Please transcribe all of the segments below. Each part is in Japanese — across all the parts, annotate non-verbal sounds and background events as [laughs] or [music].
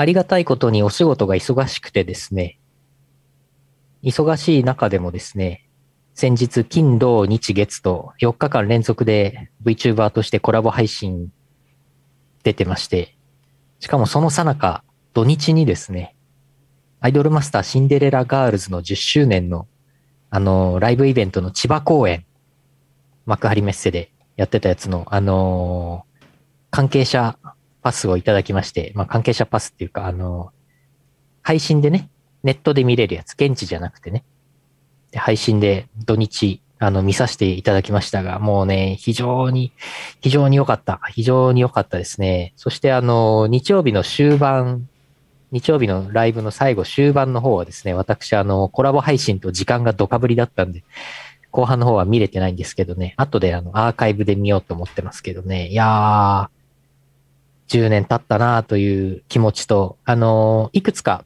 ありがたいことにお仕事が忙しくてですね、忙しい中でもですね、先日、金、土、日、月と4日間連続で VTuber としてコラボ配信出てまして、しかもそのさなか、土日にですね、アイドルマスターシンデレラガールズの10周年の、あの、ライブイベントの千葉公演、幕張メッセでやってたやつの、あのー関係者パスをいただきまして、まあ、関係者パスっていうか、あの配信でね、ネットで見れるやつ、現地じゃなくてね、で配信で土日、あの、見させていただきましたが、もうね、非常に、非常に良かった。非常に良かったですね。そしてあの、日曜日の終盤、日曜日のライブの最後、終盤の方はですね、私あの、コラボ配信と時間がドカぶりだったんで、後半の方は見れてないんですけどね、後であの、アーカイブで見ようと思ってますけどね、いやー、10年経ったなという気持ちと、あの、いくつか、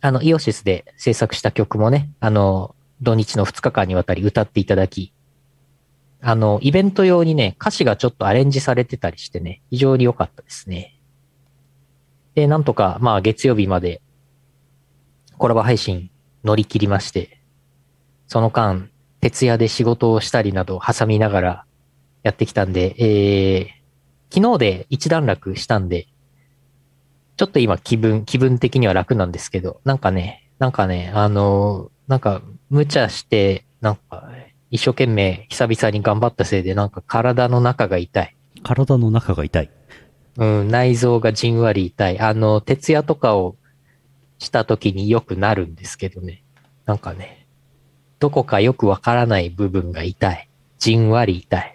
あの、イオシスで制作した曲もね、あの、土日の2日間にわたり歌っていただき、あの、イベント用にね、歌詞がちょっとアレンジされてたりしてね、非常に良かったですね。で、なんとか、まあ、月曜日まで、コラボ配信乗り切りまして、その間、徹夜で仕事をしたりなど挟みながらやってきたんで、えー、昨日で一段落したんで、ちょっと今気分、気分的には楽なんですけど、なんかね、なんかね、あの、なんか無茶して、なんか一生懸命久々に頑張ったせいでなんか体の中が痛い。体の中が痛い。うん、内臓がじんわり痛い。あの、徹夜とかをした時によくなるんですけどね。なんかね、どこかよくわからない部分が痛い。じんわり痛い。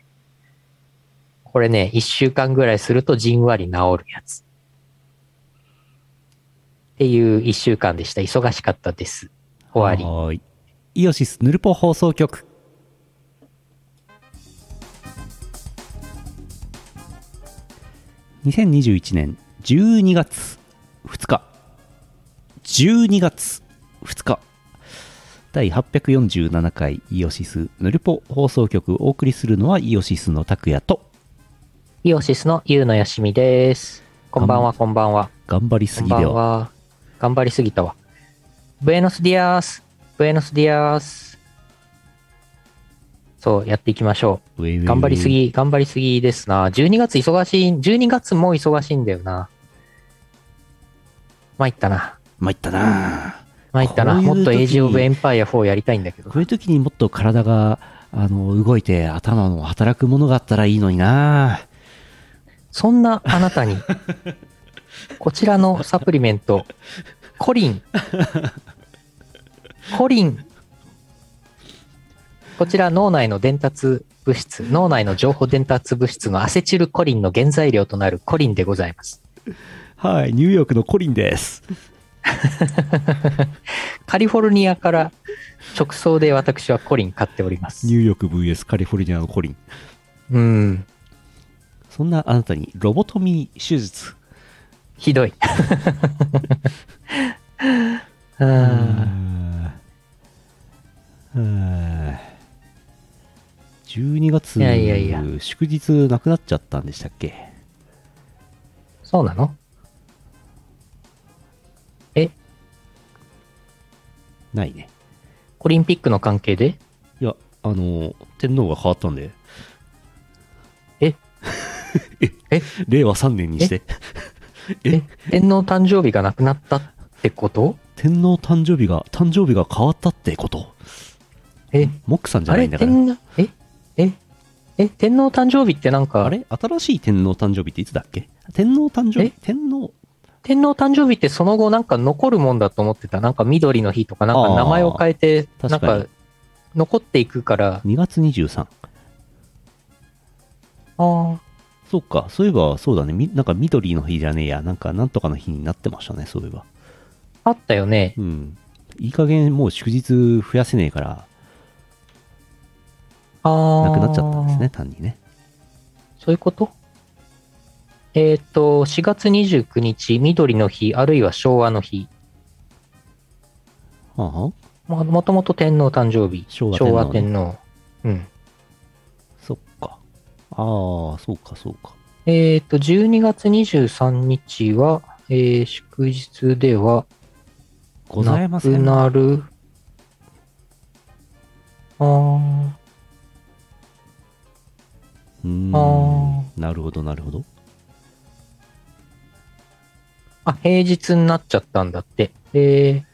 これね、一週間ぐらいするとじんわり治るやつ。っていう一週間でした。忙しかったです。終わり。イオシスヌルポ放送局。2021年12月2日。12月2日。第847回イオシスヌルポ放送局お送りするのはイオシスの拓也とイオシスのゆうのよしみです。こんばんは、こんばんは。頑張りすこんばぎでは。んは。頑張りすぎたわ。ブエノスディアース。ブエノスディアース。そう、やっていきましょウェイウェイウェイう。頑張りす。ぎ、頑張りすぎですな。12月忙しい、12月も忙しいんだよな。参ったな。参ったな参ったな。もっとエイジ・オブ・エンパイア4やりたいんだけどこう。いう時にもっと体があの動いて頭の働くものがあったらいいのになそんなあなたに、[laughs] こちらのサプリメント、コリン。コリン。こちら脳内の伝達物質、脳内の情報伝達物質のアセチルコリンの原材料となるコリンでございます。はいニューヨークのコリンです [laughs] カリフォルニアから直送で私はコリン買っておりますニ。ューヨーク VS カリフォルニアのコリンうん。そんなあなたにロボトミー手術。ひどい。[laughs] あー。うん12月いやいやいや。祝日なくなっちゃったんでしたっけ？そうなの？え、ないね。オリンピックの関係で？いやあの天皇が変わったんで。え？ええ？令和3年にして。[laughs] え？え、天皇誕生日がなくなったってこと？天皇誕生日が誕生日が変わったってこと？え、モックさんじゃあれないんだから。天皇、え、え、え、天皇誕生日ってなんか、あれ？新しい天皇誕生日っていつだっけ？天皇誕生え？日天皇。天皇誕生日ってその後なんか残るもんだと思ってた。なんか緑の日とかなんか名前を変えて、なんかに。か残っていくから、2月23ああ、そっかそういえばそうだねみなんか緑の日じゃねえやなんかなんとかの日になってましたねそういえばあったよね。うんいい加減もう祝日増やせねえからああ。なくなっちゃったんですね。単にねそういうこと？えっ、と、4月29日、緑の日、あるいは昭和の日。はあ？はあももともと天皇誕生日。昭和天皇ね天皇。うん。ああそうかそうかえっ、と、12月23日は、えー祝日では、ございませなくん。なる。あーうーんあなるほど、なるほど。あ、平日になっちゃったんだって。で、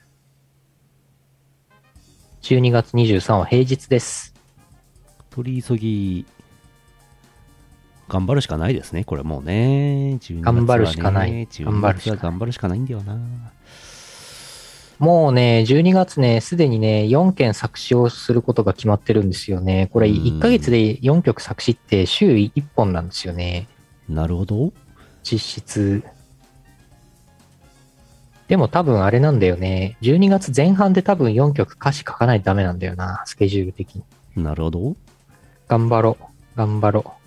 12月23は平日です。取り急ぎ、頑張るしかないですね、これもうね。12月はね頑張るしかない12頑張るしかない頑張るしかないんだよな。もうね、12月ね、すでにね、4件作詞をすることが決まってるんですよね。これうん1ヶ月で4曲作詞って週1本なんですよね。なるほど。実質。でも多分あれなんだよね。12月前半で多分4曲歌詞書かないとダメなんだよな。スケジュール的に。なるほど。頑張ろう。頑張ろう。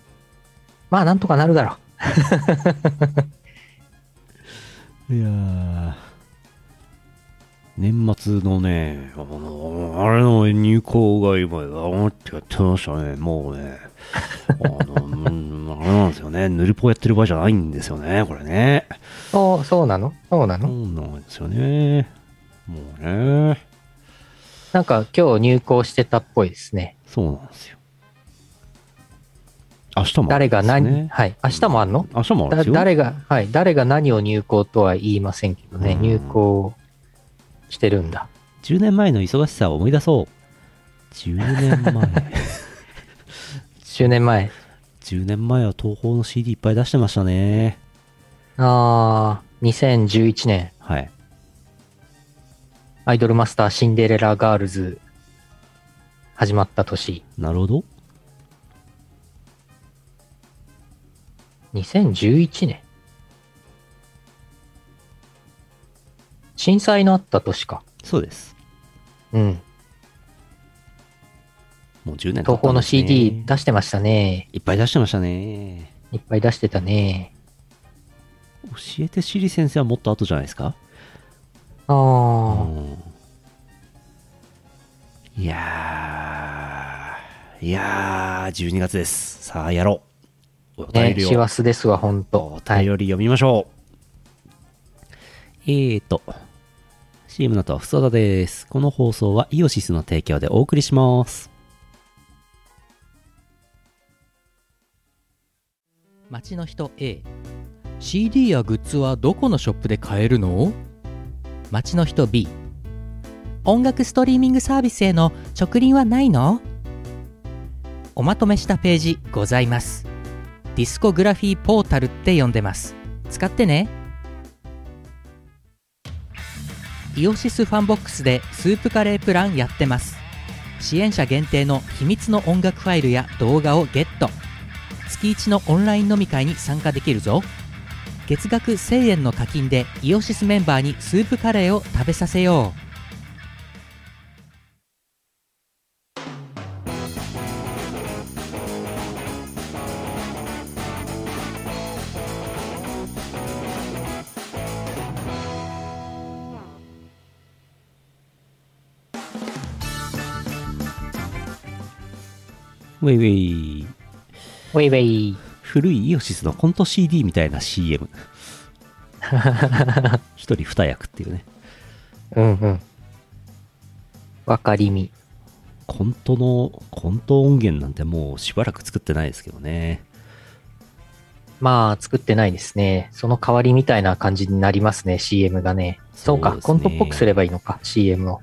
まあなんとかなるだろう。[laughs] いやー年末のね、あの、あれの入校が今、思ってやってましたね。もうね、[laughs] あの、うんあれなんですよね。ヌルポやってる場合じゃないんですよね、これね。そう、そうなの？そうなそのうなんですよね。もうね、なんか今日入校してたっぽいですね。そうなんですよ。明日もある誰が何、はい。明日もあんの？明日もある。誰が、はい。誰が何を入校とは言いませんけどね。うん入校してるんだ。10年前の忙しさを思い出そう。10年前。[laughs] 10年前。10年前は東宝の CD いっぱい出してましたね。あー、2011年。はい。アイドルマスターシンデレラガールズ始まった年。なるほど。2011年。震災のあった年か。そうです。うん。もう10年経東宝のったね CD 出してましたね。いっぱい出してましたね。いっぱい出してたね。教えてシリ先生はもっと後じゃないですか？あうー。ん。いやー、いやー、12月です。さあ、やろう。お便ね、りを、師走ですわ、ほんおと。はい。便り読みましょう。えーと、CM の後はふそだです。この放送はイオシスの提供でお送りします。街の人 A CD やグッズはどこのショップで買えるの？街の人 B 音楽ストリーミングサービスへの直輪はないの？おまとめしたページございますディスコグラフィーポータルって呼んでます。使ってね。イオシスファンボックスでスープカレープランやってます。支援者限定の秘密の音楽ファイルや動画をゲット。月1のオンライン飲み会に参加できるぞ。月額1000円の課金でイオシスメンバーにスープカレーを食べさせよう。ウェイウェイ。ウェイウェイ。古いイオシスのコント CD みたいな CM。[laughs] 一人二役っていうね。うんうん。わかりみ。コントの、コント音源なんてもうしばらく作ってないですけどね。まあ、作ってないですね。その代わりみたいな感じになりますね、CM がね。そうか、コントっぽくすればいいのか、CM を。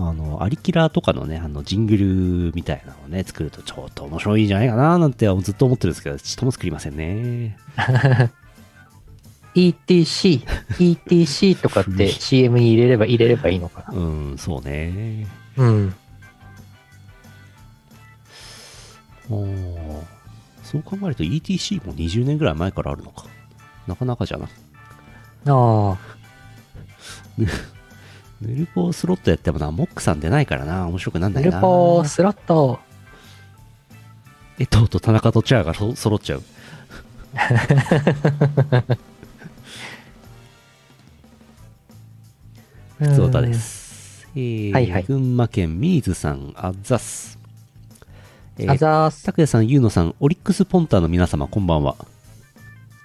あの、アリキラーとかのね、あの、ジングルみたいなのをね、作るとちょっと面白いんじゃないかななんてずっと思ってるんですけど、ちっとも作りませんね。[laughs] ETC、ETC とかって [laughs] CM に入れれば入れればいいのかな。うん、そうね。うん。おーそう考えると ETC も20年ぐらい前からあるのか。なかなかじゃな。ああ、[laughs] ヌルポスロットやってもな、モックさん出ないからな、面白くなんなヌルいな。ポスロット。えとうと田中とチャーがそ揃っちゃう。ふつおたです。えーはいはい群馬県ミーズさん、あざっす。えうん。あー、ざーす。拓也さん、ゆうのさん、オリックスポンターの皆様、こんばんは。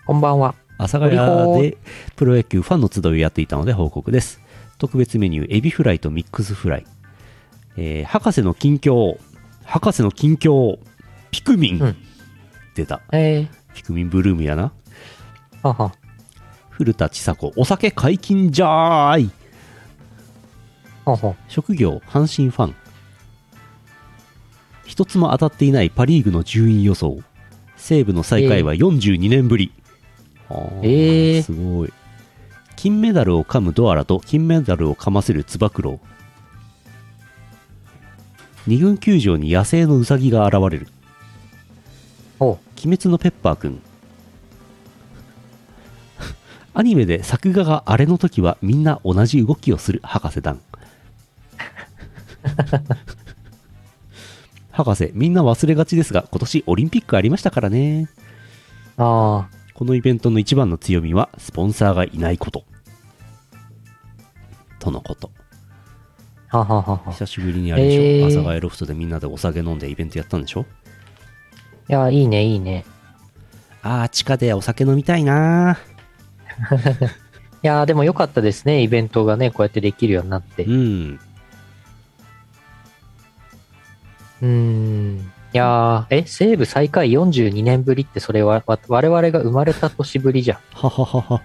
こんばんは。阿佐ヶ谷でプロ野球ファンの集いをやっていたので報告です。特別メニュー、エビフライとミックスフライ。えー博士の近況、博士の近況、ピクミン。うん出た。えピクミンブルームやな。ー、はは。古田千佐子、お酒解禁じゃーい。はは。職業、阪神ファン。一つも当たっていないパ・リーグの順位予想。西武の最下位は42年ぶり。あーえーすごい。金メダルを噛むドアラと金メダルを噛ませるつば九郎。二軍球場に野生のウサギが現れる。鬼滅のペッパーくん。[laughs] アニメで作画があれの時はみんな同じ動きをする博士団。[laughs] 博士、みんな忘れがちですが、今年オリンピックありましたからね。あこのイベントの一番の強みは、スポンサーがいないこと。とのこと。あ。はははは。久しぶりにあれでしょ、へー阿佐ヶ谷ロフトでみんなでお酒飲んでイベントやったんでしょ？いや、いいね、いいね。あー、地下でお酒飲みたいな [laughs] いやーでも良かったですね、イベントがね、こうやってできるようになって。うん。うーん。いやーえ、西武最下位42年ぶりって、それは、わ我々が生まれた年ぶりじゃん。はははは。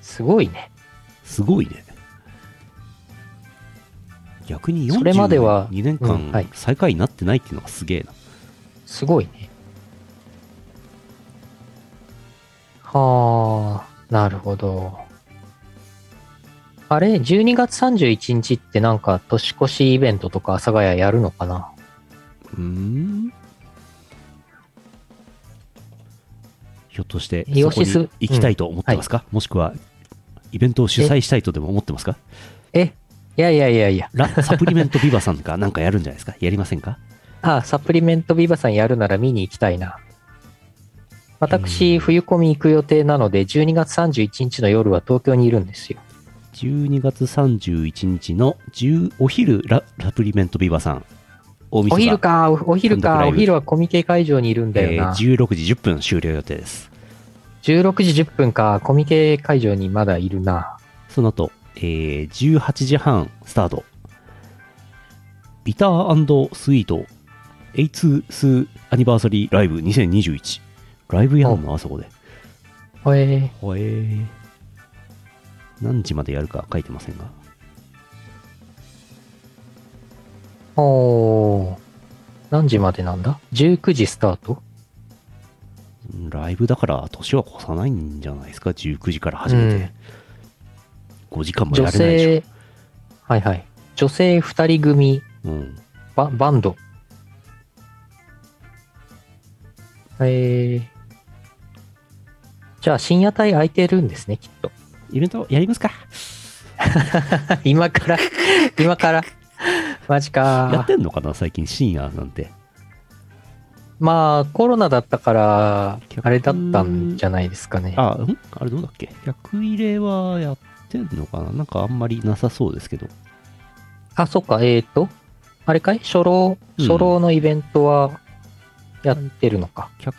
すごいね。すごいね。逆にそれまでは42年うんはい間最下位になってないっていうのがすげえな。すごいね。はあ、なるほど。あれ ?12 月31日ってなんか年越しイベントとか阿佐ヶ谷やるのかな？うーんひょっとして、イオシス？そこに行きたいと思ってますか、もしくは、イベントを主催したいとでも思ってますか？えいやいやいやいや。ラサプリメントビバさんがなんかやるんじゃないですか？やりませんか？あ、サプリメントビバさんやるなら見に行きたいな。私、うん冬コミ行く予定なので、12月31日の夜は東京にいるんですよ。12月31日の10お昼ラサプリメントビバさん。お日昼か、おお昼か、お昼はコミケ会場にいるんだよえーな。16時10分終了予定です。16時10分か、コミケ会場にまだいるな。その後、えー18時半スタート。ビタースイート A2 スアニバーサリーライブ2021。ライブやんの？あそこで。ほえほえー。何時までやるか書いてませんが。ー、おー。何時までなんだ ?19 時スタート？うんライブだから年は越さないんじゃないですか ?19 時から始めて。5時間もや女れないでし性、はいはい。女性2人組ょ。うん。ババンド。えー。じゃあ深夜帯空いてるんですね、きっと。イベントやりますか [laughs] 今から、今から。マジかやってんのかな最近深夜なんて。まあ、コロナだったから、あれだったんじゃないですかね。あ、ん？あれどうだっけ？客入れはやってんのかな？なんかあんまりなさそうですけど。あ、そっか、えーと、あれかい？初老、うん初老のイベントはやってるのか。客、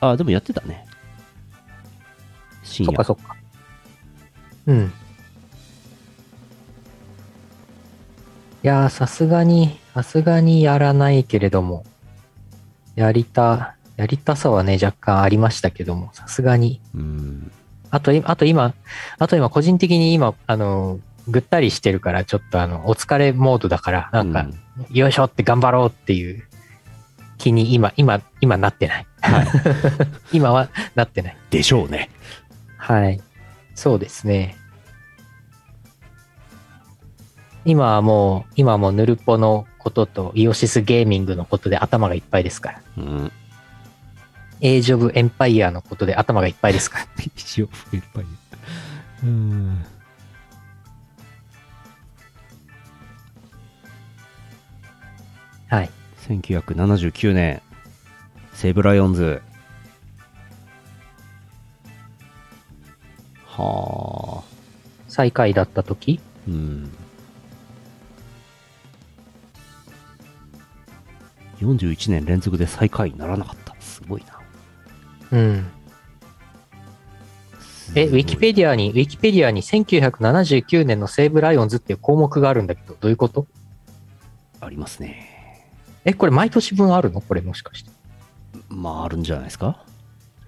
あ、でもやってたね。深夜そっか。そっか。うん。いやー、さすがに、さすがにやらないけれども、やりた、やりたさはね、若干ありましたけども、さすがに。うん。あと、いあと今、あと今、個人的に今、あの、ぐったりしてるから、ちょっとあの、お疲れモードだから、なんか、うよいしょって頑張ろうっていう気に今、今、今なってない。はい。[laughs] 今はなってない。でしょうね。はい。そうですね。今はもう、今はもうヌルポのこととイオシスゲーミングのことで頭がいっぱいですから。うん。エイジオブエンパイアのことで頭がいっぱいですか？ら。一応、いっぱい。うん。はい。1979年、西武ライオンズ。はあ。最下位だった時？うん。41年連続で最下位にならなかった。すごいな。うん。え、ウィキペディアに、ウィキペディアに1979年の西武ライオンズっていう項目があるんだけど、どういうこと？ありますね。え、これ毎年分あるの？これもしかして。まあ、あるんじゃないですか？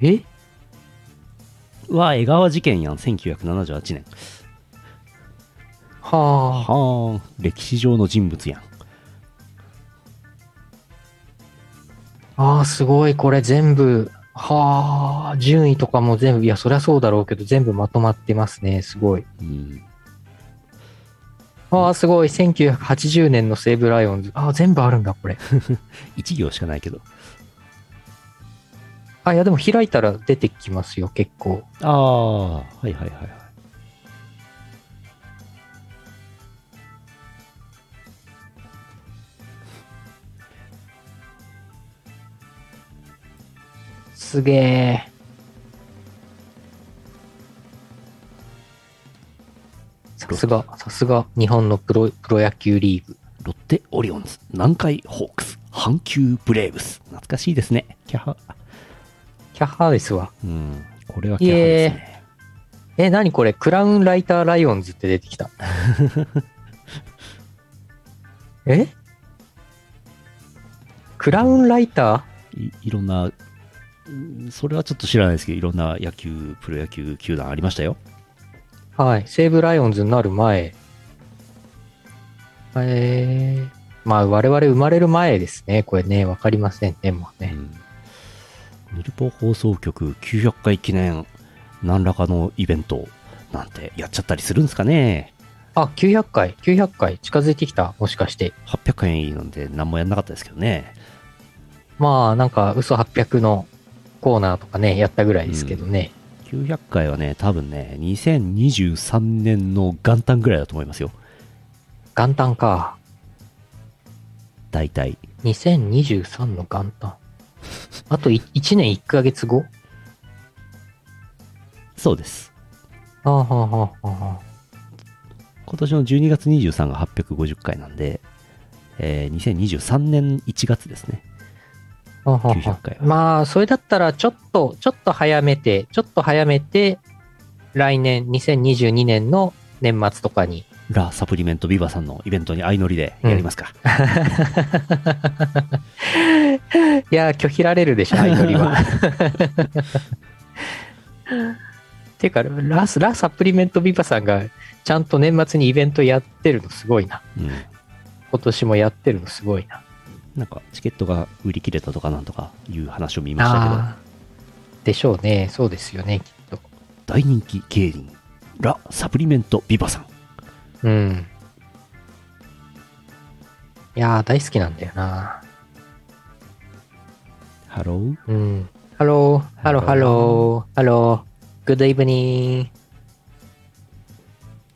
え？は、江川事件やん、1978年。はあ。はあ、歴史上の人物やん。ああ、すごい。これ全部、はあ、順位とかも全部、いや、そりゃそうだろうけど、全部まとまってますね。すごい。うん。ああ、すごい。1980年の西武ライオンズ。ああ、全部あるんだ、これ。[laughs] 1行しかないけど。あ、いや、でも開いたら出てきますよ、結構。ああ、はいはいはいすげえ。さすが、さすが、日本のプロ、プロ野球リーグ。ロッテオリオンズ、南海ホークス、阪急ブレーブス。懐かしいですね。キャハ。キャッハーですわ。うん。これはキャハですね。え、何これ？クラウンライターライオンズって出てきた。[laughs] え？クラウンライタいいろんな、うんそれはちょっと知らないですけど、いろんな野球、プロ野球球団ありましたよ。ーはい。西武ライオンズになる前。えー、まあ我々生まれる前ですね。これね、わかりませんね、もうね。うん。ヌルポ放送局900回記念、何らかのイベントなんてやっちゃったりするんですかね。あ、900回、900回近づいてきた。もしかして。800回なんで何もやんなかったですけどね。まあ、なんか、嘘800のコーナーとかね、やったぐらいですけどね。900回はね、多分ね、2023年の元旦ぐらいだと思いますよ。元旦か。大体。2023の元旦。[laughs] あと1年1ヶ月後？そうです。ああ、はあ、はあ、は今年の12月23が850回なんで、えー2023年1月ですね。あ。はあ、は900あ回はまあ、それだったら、ちょっと、ちょっと早めて、ちょっと早めて、来年、2022年の年末とかに。ラ・サプリメント・ビバさんのイベントに相乗りでやりますか。[laughs] いや、拒否られるでしょ、相乗りは。[laughs] ていうか、ラス、ラサプリメントビバさんが、ちゃんと年末にイベントやってるのすごいな。うん。今年もやってるのすごいな。なんか、チケットが売り切れたとかなんとかいう話を見ましたけど、でしょうね。そうですよね、きっと。大人気競輪、ラ・サプリメント・ビバさん。うん。いやー、大好きなんだよな。ハローうん。Hello, hello, hello, hello. Good evening.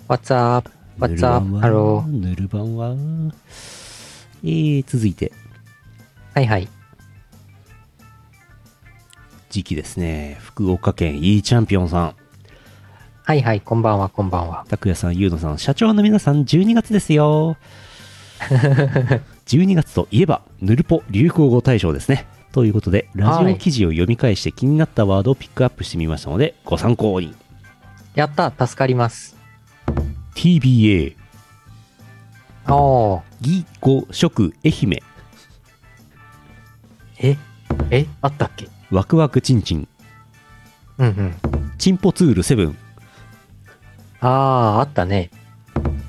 What's up? ヌ What's ルバ up? ンは Hello. ヌルバンはえー、続いて、はいはい。時期ですね。福岡県 E チャンピオンさん。はいはい、こんばんは、こんばんは。拓也さん、ゆうのさん、社長の皆さん、12月ですよ。[laughs] 12月といえば、ヌルポ流行語大賞ですね。ということで、ラジオ記事を読み返して気になったワードをピックアップしてみましたので、ご参考に。やった、助かります。TBA、おー。義語食愛媛、ええあったっけ？ワクワクチンチン、うんうん。チンポツールセブン、あー、あったね。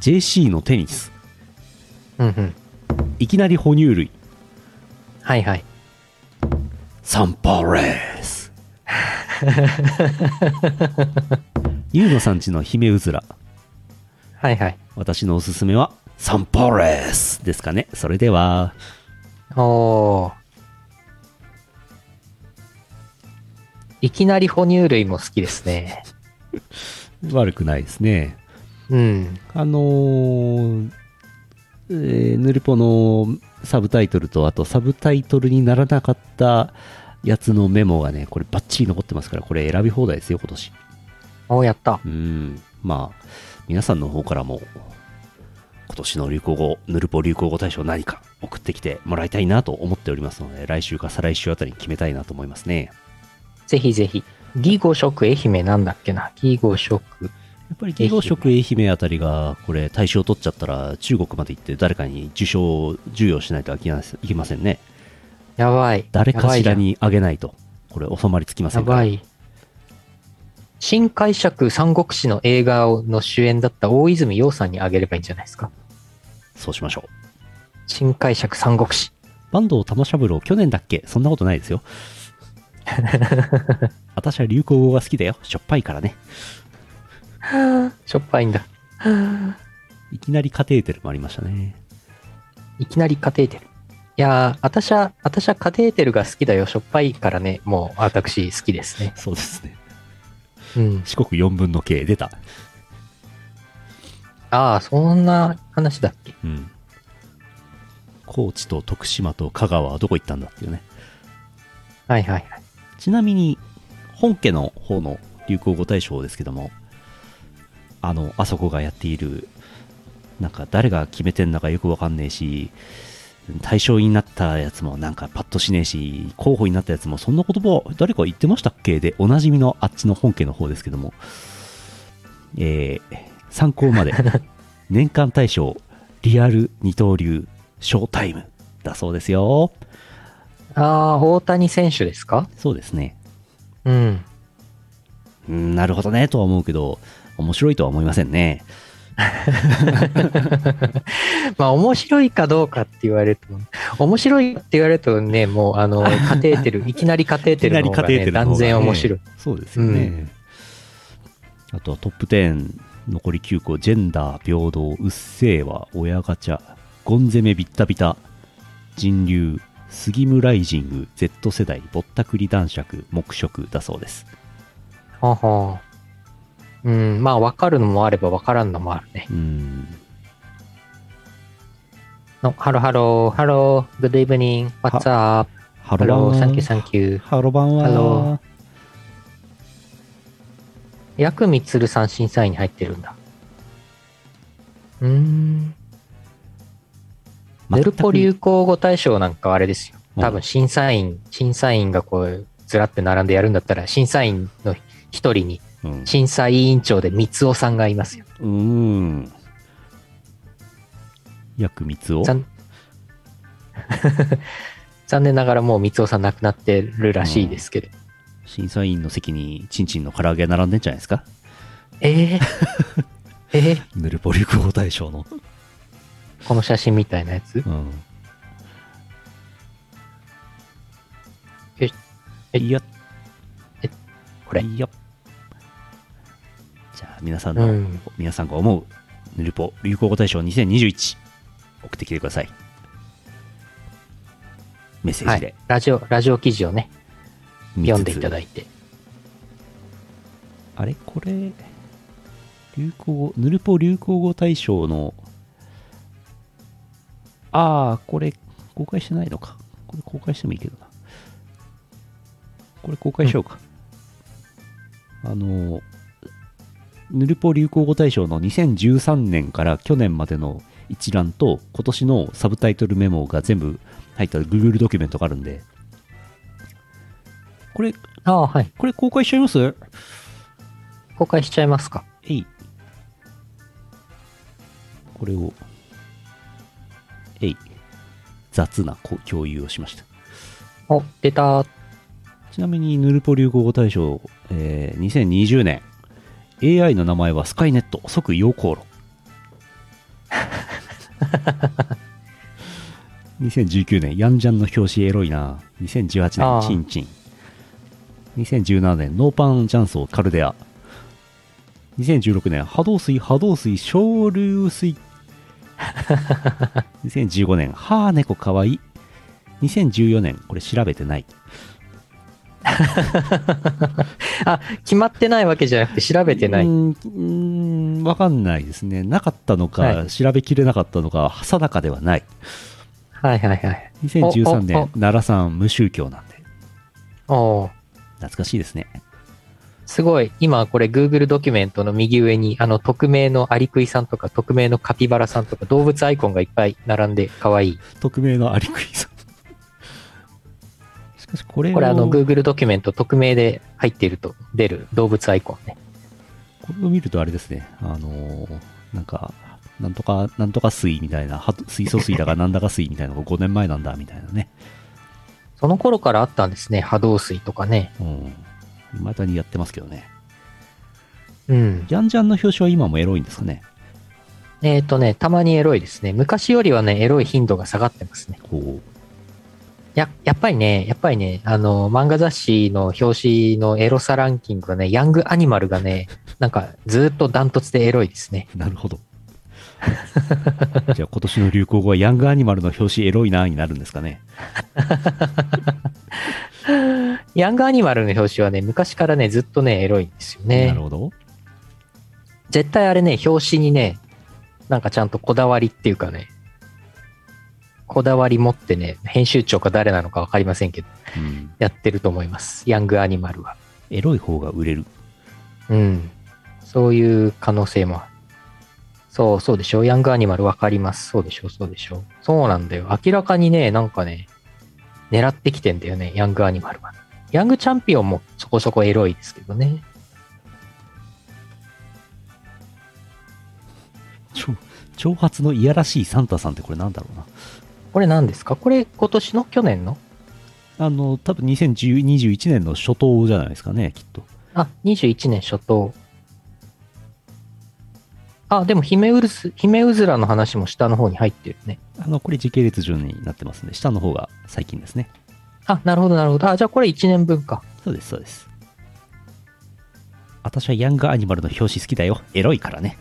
JC のテニス、うんうん。いきなり哺乳類、はいはい。サンパレース。ゆうのさんちの姫うずら。はいはい。私のおすすめは、サンパレースですかね。それでは、おー。いきなり哺乳類も好きですね。[laughs] 悪くないですね。うん。あのー、えーヌルポのサブタイトルと、あとサブタイトルにならなかったやつのメモがね、これバッチリ残ってますから、これ選び放題ですよ、今年。おー、やった。うん。まあ、皆さんの方からも、今年の流行語、ヌルポ流行語大賞何か送ってきてもらいたいなと思っておりますので、来週か再来週あたりに決めたいなと思いますね。ぜひぜひ。義語色愛媛なんだっけな義語色。やっぱり技能職愛媛あたりが、これ、大賞取っちゃったら、中国まで行って誰かに受賞、授与しないといけないいけませんね。やばい。誰かしらにあげないと、これ、収まりつきま。せんから。やばい。新解釈三国志の映画の主演だった大泉洋さんにあげればいいんじゃないですか。そうしましょう。新解釈三国志。坂東玉三郎、去年だっけ？そんなことないですよ。[laughs] 私は流行語が好きだよ。しょっぱいからね。しょっぱいんだ。いきなりカテーテルもありましたね。いきなりカテーテル。いやー、私は、私はカテーテルが好きだよ。しょっぱいからね、もう私好きですね。そうですね。うん。四国4分の K 出た。ああ、そんな話だっけ？うん。高知と徳島と香川はどこ行ったんだっていうね。はいはいはい。ちなみに、本家の方の流行語大賞ですけども、あの、あそこがやっている、なんか誰が決めてんのかよくわかんねえし、対象になったやつもなんかパッとしねえし、候補になったやつもそんな言葉誰か言ってましたっけ？で、おなじみのあっちの本家の方ですけども、えー、参考まで、[laughs] 年間大賞、リアル二刀流、ショータイムだそうですよ。ああ、大谷選手ですか？そうですね。うん。うん、なるほどね、とは思うけど、面白いとは思いませんね。[laughs] まあ、面白いかどうかって言われると、面白いって言われるとね、もう、あの、[laughs] カテーテル、いきなりカテーテルの方が、ね、断然面白い。。そうですよね。あとはトップ10、残り9個、ジェンダー、平等、うっせぇわ、親ガチャ、ゴン攻めビッタビタ、人流、スギムライジング、Z 世代、ぼったくり男爵、黙食だそうです。ははうん、まあ、わかるのもあればわからんのもあるね。うん。のハローハロー、ハロー、good evening, what's up? ハハロー、サンキューサンキュー。ハロバンハロは、ヤクミツルさん審査員に入ってるんだ。うーん。ネルポ流行語大賞なんかはあれですよ。多分審査員、審査員がこう、ずらって並んでやるんだったら、審査員の一人に、うん。審査委員長で三尾さんがいますよ。うん。薬蜜を残 [laughs] 残念ながらもう三尾さん亡くなってるらしいですけど。審査員の席にチンチンの唐揚げ並んでんじゃないですか？えー、えー、[laughs] ヌルポ流行語大賞の。この写真みたいなやつ？うん。ええいや、これ。いや。じゃあ、皆さんの、うん。皆さんが思う、ヌルポ流行語大賞2021、送ってきてください。メッセージではい。ラジオ、ラジオ記事をね、読んでいただいて。あれ？これ、流行語、ヌルポ流行語大賞の、ああ、これ、公開してないのか。これ公開してもいいけどな。これ公開しようか。あの、ヌルポ流行語大賞の2013年から去年までの一覧と、今年のサブタイトルメモが全部入った Google ドキュメントがあるんで、これ、ああ、はい。これ公開しちゃいます？公開しちゃいますか。えい。これを、えい。雑なこ共有をしました。お、出た。ちなみに、ヌルポ流行語大賞、えー2020年、AI の名前はスカイネット、即陽光炉。[laughs] 2019年、ヤンジャンの表紙エロいな。2018あー年、チンチン。2017年、ノーパンジャンソーカルデア。2016年、波動水、波動水、小流水。[laughs] 2015年、はー猫かわいい。2014年、これ調べてない。[laughs] あ、決まってないわけじゃなくて調べてないうー。んわかんないですね。なかったのか、はい調べきれなかったのか、定かではない。はいはいはい。2013おお年、奈良さん無宗教なんで、おー懐かしいですね。すごい。今これ Google ドキュメントの右上に、あの、匿名のアリクイさんとか、匿名のカピバラさんとか、動物アイコンがいっぱい並んで可愛い。匿名のアリクイさん。しかかしこれをこれあの Google ドキュメント匿名で入っていると出る動物アイコンね。これを見るとあれですね、あのーなんか、なんとか、なんとか水みたいな、は水素水だか [laughs] なんだか水みたいなのが5年前なんだみたいなね。その頃からあったんですね。波動水とかね。うん。未だにやってますけどね。うん。ジャンジャンの表紙は今もエロいんですかね？えっ、とね、たまにエロいですね。昔よりはね、エロい頻度が下がってますね。こや、やっぱりね、やっぱりね、あの、漫画雑誌の表紙のエロさランキングはね、ヤングアニマルがね、[laughs] なんかずっとダントツでエロいですね。う。なるほど。じゃあ今年の流行語はヤングアニマルの表紙エロいなになるんですかね？[laughs] [laughs] ヤングアニマルの表紙はね、昔からね、ずっとね、エロいんですよなねる。ほど。絶対あれね、表紙にね、なんかちゃんとこだわりっていうかね、こだわり持ってね、編集長か誰なのかわかりませんけど、うん。やってると思います。ヤングアニマルは。エロい方が売れる。うん。そういう可能性もある。そう、そうでしょ？ヤングアニマルわかります。そうでしょ？そうでしょ？そうなんだよ。明らかにね、なんかね、狙ってきてんだよね、ヤングアニマルは。ヤングチャンピオンもそこそこエロいですけどね。ちょ長髪のいやらしいサンタさんってこれなんだろうな。これ何ですか？これ今年の？去年の？あの、多分2021年の初頭じゃないですかね、きっと。あ、21年初頭。あ、でもヒメウルス、ヒメウズラの話も下の方に入ってるね。あの、これ時系列順になってますんで、下の方が最近ですね。あ、なるほど、なるほど。あ、じゃあこれ1年分か。そうです、そうです。私はヤングアニマルの表紙好きだよ。エロいからね。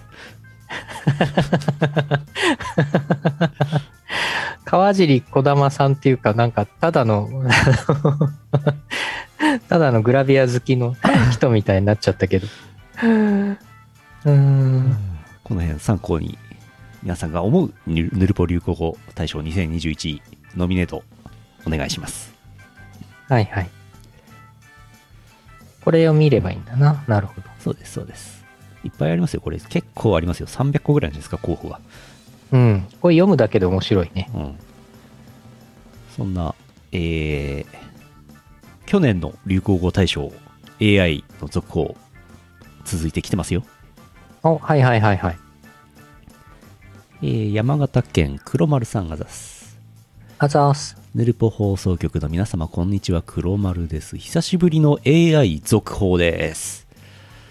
[laughs] 川尻小玉さんっていうか、なんか、ただの、[laughs] ただのグラビア好きの人みたいになっちゃったけど。[laughs] うーん。この辺参考に、皆さんが思うヌヌルポ流行語大賞2021ノミネートお願いします。はいはい。これを見ればいいんだな。なるほど。そうです、そうです。いっぱいありますよ、これ。結構ありますよ。300個ぐらいじゃないですか、候補が。うん。これ読むだけで面白いね。うん。そんな、えー、去年の流行語大賞 AI の続報、続いてきてますよ。お、はいはいはいはい。えー山形県黒丸さんが出す。あざーす。ヌルポ放送局の皆様、こんにちは。黒丸です。久しぶりの AI 続報です。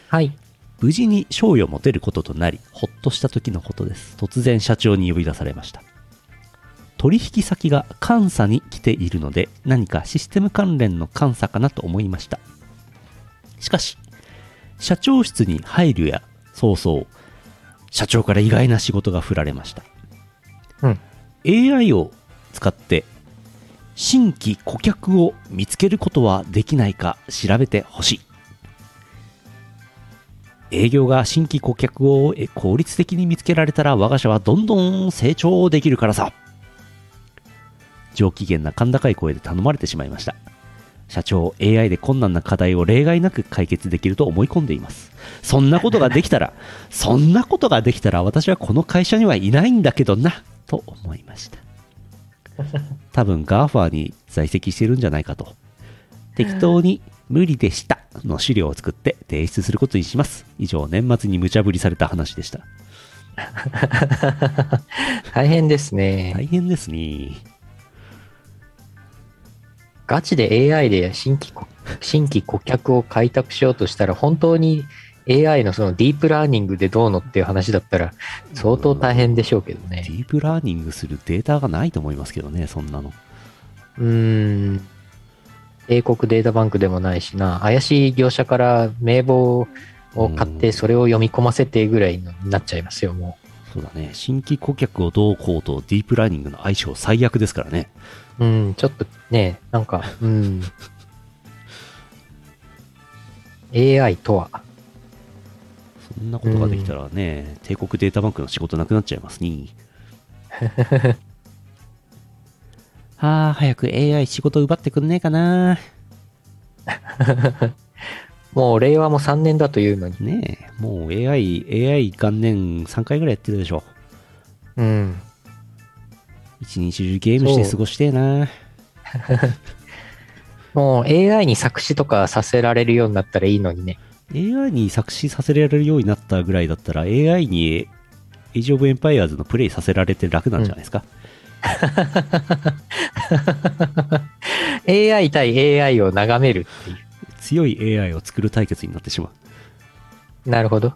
はい。無事に賞与も出ることとなり、ほっとした時のことです。突然社長に呼び出されました。取引先が監査に来ているので、何かシステム関連の監査かなと思いました。しかし、社長室に入るや早々、社長から意外な仕事が振られました。うん。AI を使って新規顧客を見つけることはできないか調べてほしい。営業が新規顧客をえ効率的に見つけられたら我が社はどんどん成長できるからさ。上機嫌な甲高い声で頼まれてしまいました。社長、AI で困難な課題を例外なく解決できると思い込んでいます。そんなことができたら、[laughs] そんなことができたら私はこの会社にはいないんだけどな、と思いました。[laughs] 多分 GAFA に在籍してるんじゃないかと。適当に無理でしたの資料を作って提出することにします。以上、年末に無茶ぶりされた話でした。[laughs] 大変ですね。大変ですね。ガチで AI で新規顧新規顧客を開拓しようとしたら、本当に AI のそのディープラーニングでどうのっていう話だったら、相当大変でしょうけどねデ。ィープラーニングするデータがないと思いますけどね、そんなの。うーん。英国データバンクでもないしな、怪しい業者から名簿を買って、それを読み込ませてぐらいになっちゃいますよ、もそうだね。新規顧客をどうこうとディープラーニングの相性最悪ですからね。う。うん、ちょっとね、なんか、うん。AI とは。そんなことができたらね、帝国データバンクの仕事なくなっちゃいますね。は [laughs] あ、早く AI 仕事奪ってくんねえかな。[laughs] もう令和も3年だというのに。ねえ、もう AI、AI 元年3回ぐらいやってるでしょ。うん。一日中ゲームして過ごしてえな。[laughs] もう AI に作詞とかさせられるようになったらいいのにね。AI に作詞させられるようになったぐらいだったら AI に Age of Empires のプレイさせられて楽なんじゃないですか、[laughs] AI 対 AI を眺めるってい強い AI を作る対決になってしまうう。なるほど。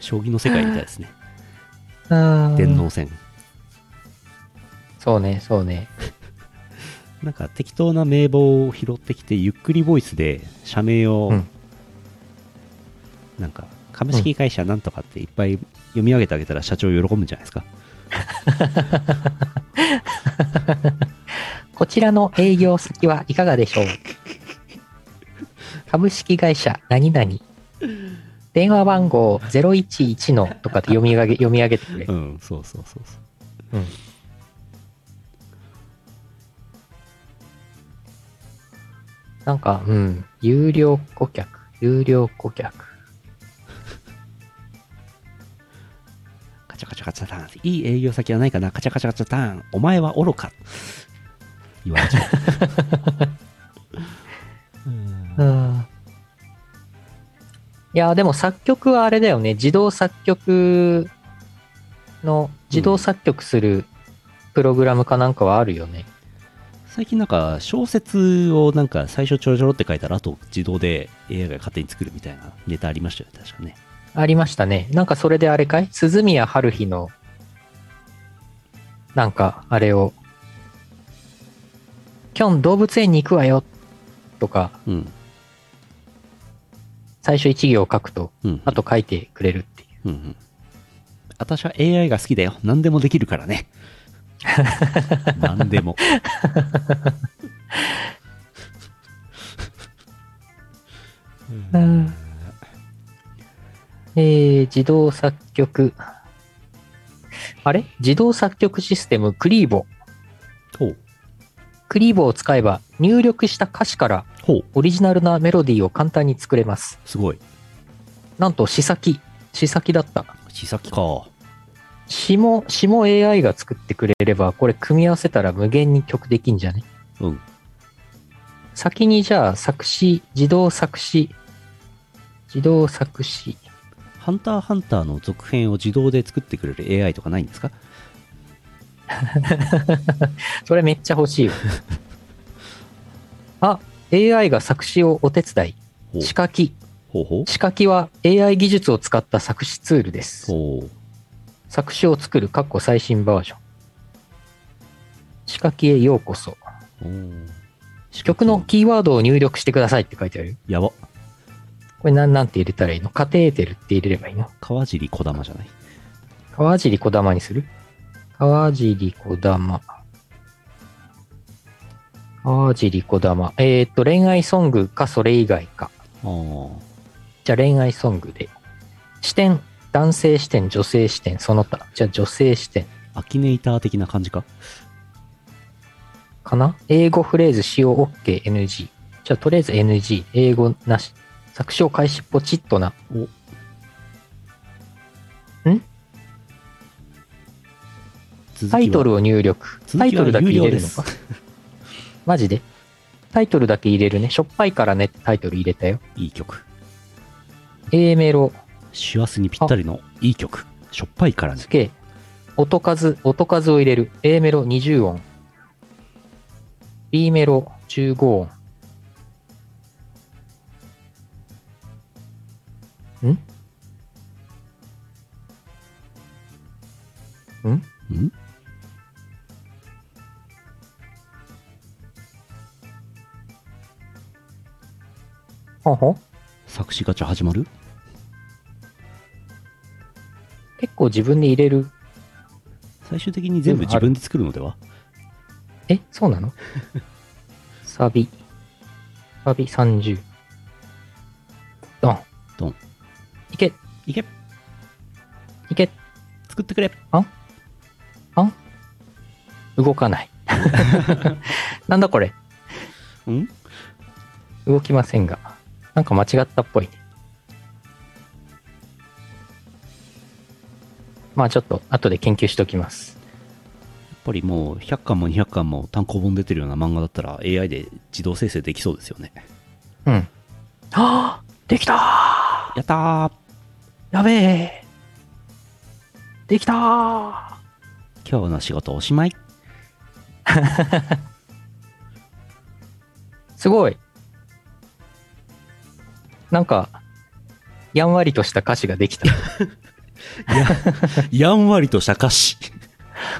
将棋の世界みたいですね電電脳戦そうね、そうね。[laughs] なんか適当な名簿を拾ってきてゆっくりボイスで社名を、うんなんか株式会社なんとかっていっぱい読み上げてあげたら社長喜ぶんじゃないですか [laughs] こちらの営業先はいかがでしょう？株式会社何々。電話番号011のとかって読み上げ読み上げてくれう。んそうそうそうそううんなんか、うん、有料顧客、有料顧客。[laughs] カチャカチャカチャターンいい営業先はないかなカチャカチャカチャターンお前は愚か言われちゃううん [laughs] うん。いや、でも作曲はあれだよね。自動作曲の、自動作曲するプログラムかなんかはあるよね。最近なんか小説をなんか最初ちょろちょろって書いたらあと自動で AI が勝手に作るみたいなネタありましたよね確かね。ありましたね。なんかそれであれかい？鈴宮春日の、なんかあれを、今日動物園に行くわよとか、うん。最初一行書くと、うんあと書いてくれるっていう。うんうん。私は AI が好きだよ。何でもできるからね [laughs] 何でもうんえー、自動作曲。あれ？自動作曲システムクリーボ。クリーボを使えば入力した歌詞からオリジナルなメロディーを簡単に作れます。すごいなんと、し先。し先だった。試先か詞も、詞も AI が作ってくれれば、これ組み合わせたら無限に曲できんじゃね？うん先にじゃあ作詞、自動作詞、自動作詞。ハンターハンターの続編を自動で作ってくれる AI とかないんですか？[laughs] それめっちゃ欲しいわ。あ、AI が作詞をお手伝い。仕書き。ほうほう仕書きは AI 技術を使った作詞ツールです。ほう作詞を作る、かっこ最新バージョン。仕書きへようこそ。曲のキーワードを入力してくださいって書いてあるよ。やばこれなんなんて入れたらいいの？カテーテルって入れればいいの？川尻小玉じゃない？川尻小玉にする？川尻小玉。川尻小玉。えーっと、恋愛ソングかそれ以外か。じゃあ恋愛ソングで。視点、男性視点、女性視点、その他。じゃあ女性視点アキネイター的な感じかかな？英語フレーズ使用 OK、NG。じゃあとりあえず NG。英語なし。作詞を開始ポチッとな。お続きは？タイトルを入力。タイトルだけ入れるのか？マジで？タイトルだけ入れるね。しょっぱいからねってタイトル入れたよ。いい曲 A メロ、師走にぴったりのいい曲しょっぱいからねすげえ。音数、音数を入れる。A メロ20音。B メロ15音。ん？ん？ん？ほんほん？作詞ガチャ始まる？結構自分で入れる。最終的に全部自分で作るのでは？え、そうなの？[laughs] サビ。サビ30。ドン。ドン。いけ、いけいけ。作ってくれ動かない。[laughs] [laughs] なんだこれ。ん？動きませんが。なんか間違ったっぽいね。まあちょっと後で研究しておきます。ぱりもう100巻も200巻も単行本出てるような漫画だったら AI で自動生成できそうですよね。うん。はあできたーやったーやべえできたー今日の仕事おしまい。[laughs] すごい。なんか、やんわりとした歌詞ができた。[laughs] やんわりとした歌詞。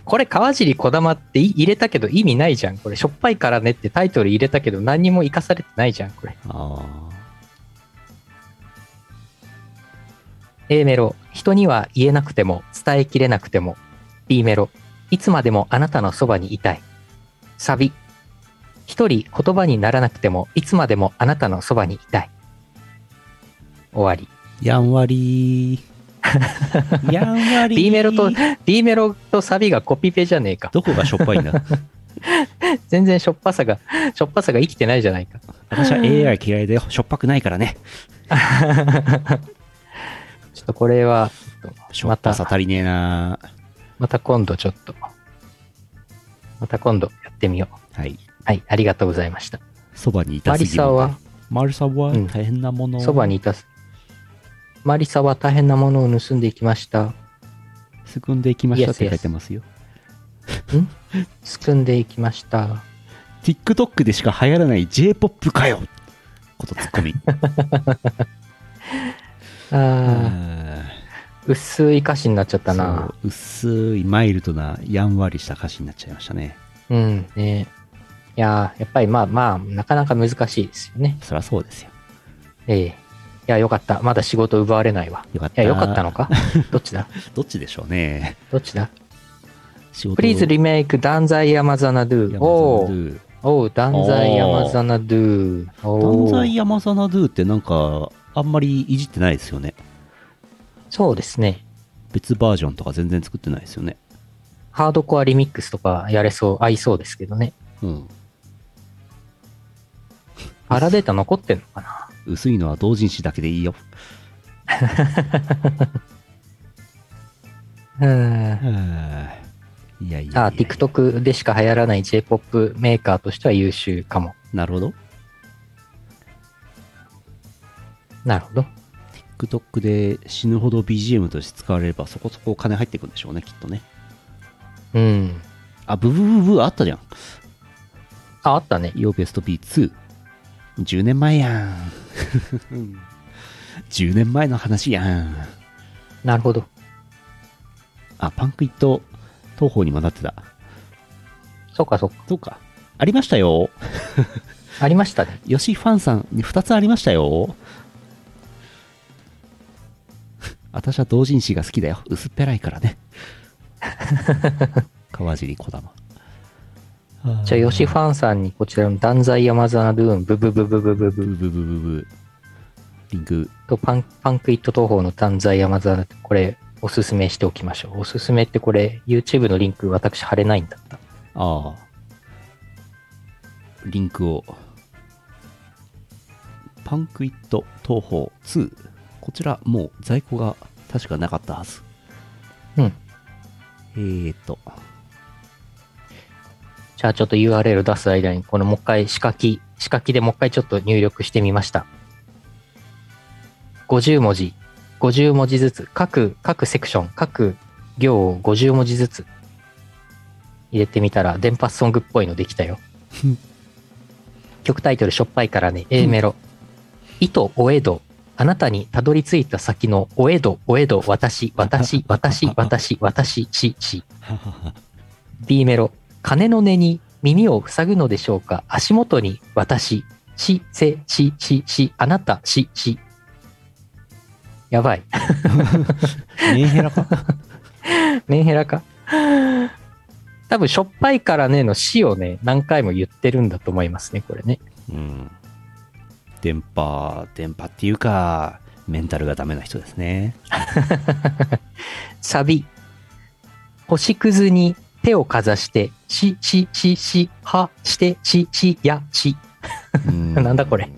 これ、川尻小玉ってい入れたけど意味ないじゃん。これ、しょっぱいからねってタイトル入れたけど何にも活かされてないじゃん、これ。あ A メロ、人には言えなくても、伝えきれなくても。B メロ、いつまでもあなたのそばにいたい。サビ、一人言葉にならなくても、いつまでもあなたのそばにいたい。終わり。ーやんわりー。[laughs] やんわりー。B メロと、B メロとサビがコピペじゃねえか。どこがしょっぱいんだ [laughs] 全然しょっぱさが、しょっぱさが生きてないじゃないか。私は AI 嫌いだよ。しょっぱくないからね。[laughs] ちょっとこれは、しょっぱさ足りねえなまた今度ちょっと、また今度やってみよう。はい。はい、ありがとうございました。そばにいたマすぎるリサは、マリサはうん大変なもの。そばにいたす。マリサは大変なものを盗んでいきました。すくんでいきましたって書いてますよ。すくんでいきました。TikTok でしか流行らない J-POP かよことツッコミ。[laughs] あー、あ薄い歌詞になっちゃったーな。そう薄いマイルドなやんわりした歌詞になっちゃいましたね。うん、ね。いやー、やっぱりまあまあ、なかなか難しいですよね。そりゃそうですよ。ええいや、よかった。まだ仕事奪われないわ。よかった。いや、よかったのか？[laughs] どっちだ？どっちでしょうね。どっちだ？仕事 ?Please remake 断罪山ザナドゥ。おーーおう、断罪山ザナドゥ。お断ー罪山ザナドゥってなんか、あんまりいじってないですよね。そうですね。別バージョンとか全然作ってないですよね。ハードコアリミックスとかやれそう、合いそうですけどね。うん。パラデータ残ってんのかな？薄いのは同人誌だけでいいよ。[laughs] うん。いやいやいやあ、TikTok でしか流行らない J-POP メーカーとしては優秀かも。なるほど。なるほど。TikTok で死ぬほど BGM として使われればそこそこ金入ってくんでしょうね、きっとね。うん。あ、ブブブブあったじゃん。あ、あったね。イオベスト B2。10年前やん。10年前の話やん。なるほど。あ、パンクイット東方にもなってた。そうかそうか。そうか。ありましたよ。ありましたね。[laughs] ヨシファンさんに2つありましたよ。私は同人誌が好きだよ。薄っぺらいからね。[laughs] 川尻小玉。じゃあ、ヨシファンさんにこちらの断罪山ザナドゥーン、ブブブブブブブブブブブブブ。リンク。とパンパンクイット東方の断罪山ザナドゥーン、これおすすめしておきましょう。おすすめってこれ YouTube のリンク私貼れないんだった。ああ。リンクを。パンクイット東宝2。こちらもう在庫が確かなかったはず。うん。えーと。じゃあちょっと URL 出す間に、このもう一回仕書き、仕書きでもう一回ちょっと入力してみました。50文字、50文字ずつ、各、各セクション、各行を50文字ずつ入れてみたら、電波ソングっぽいのできたよ。[laughs] 曲タイトルしょっぱいからね、A メロ。糸お江戸、あなたにたどり着いた先のお江戸、お江戸、私、私、私、私、私、し、し。[laughs] B メロ。鐘の音に耳を塞ぐのでしょうか？足元に私、し、せ、し、し、し、あなた、し、し。やばい。メンヘラか？[laughs] メンヘラか？多分、しょっぱいからねのしをね、何回も言ってるんだと思いますね、これね。うん。電波、電波っていうか、メンタルがダメな人ですね。[laughs] サビ。星屑に手をかざして、し、し、し、し、は、して、し、し、や、し。ななんだこれ。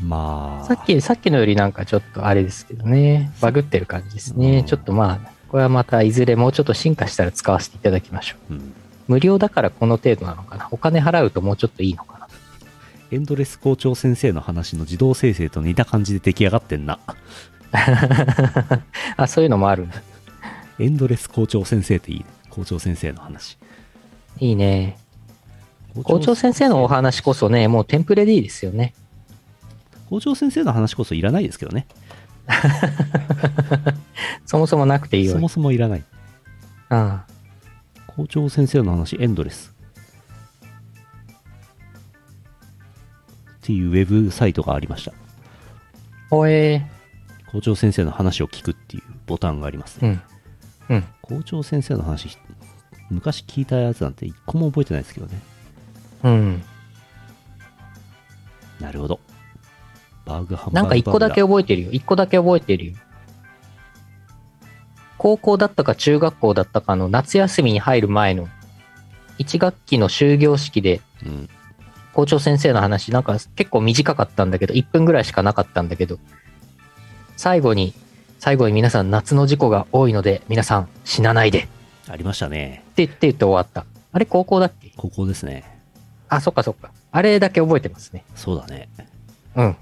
まあ。さっき、さっきのよりなんかちょっとあれですけどね。バグってる感じですね。うんちょっとまあ、これはまたいずれもうちょっと進化したら使わせていただきましょう。うん。無料だからこの程度なのかな。お金払うともうちょっといいのかな。エンドレス校長先生の話の自動生成と似た感じで出来上がってんな。[laughs] あ、そういうのもあるんだ。エンドレス校長先生っていいね。校長先生の話。いいね。校長先生のお話こそね、もうテンプレでいいですよね。校長先生の話こそいらないですけどね。[laughs] そもそもなくていいわそもそもいらない。うん。校長先生の話、エンドレス。っていうウェブサイトがありました。ほえ校長先生の話を聞くっていうボタンがありますー。うね。ん。うん。校長先生の話、昔聞いたやつなんて一個も覚えてないですけどね。うん。なるほど。バーグハンバーグなんか一個だけバ覚えてるよ。一個だけ覚えてるよ。高校だったか中学校だったかの夏休みに入る前の1学期の終業式で。校長先生の話なんか結構短かったんだけど、1分ぐらいしかなかったんだけど、最後に、最後に皆さん夏の事故が多いので皆さん死なないでってありましたね。言って言って終わった。あれ高校だっけ？高校ですね。あ、そっかそっか。あれだけ覚えてますね。そうだね。うん。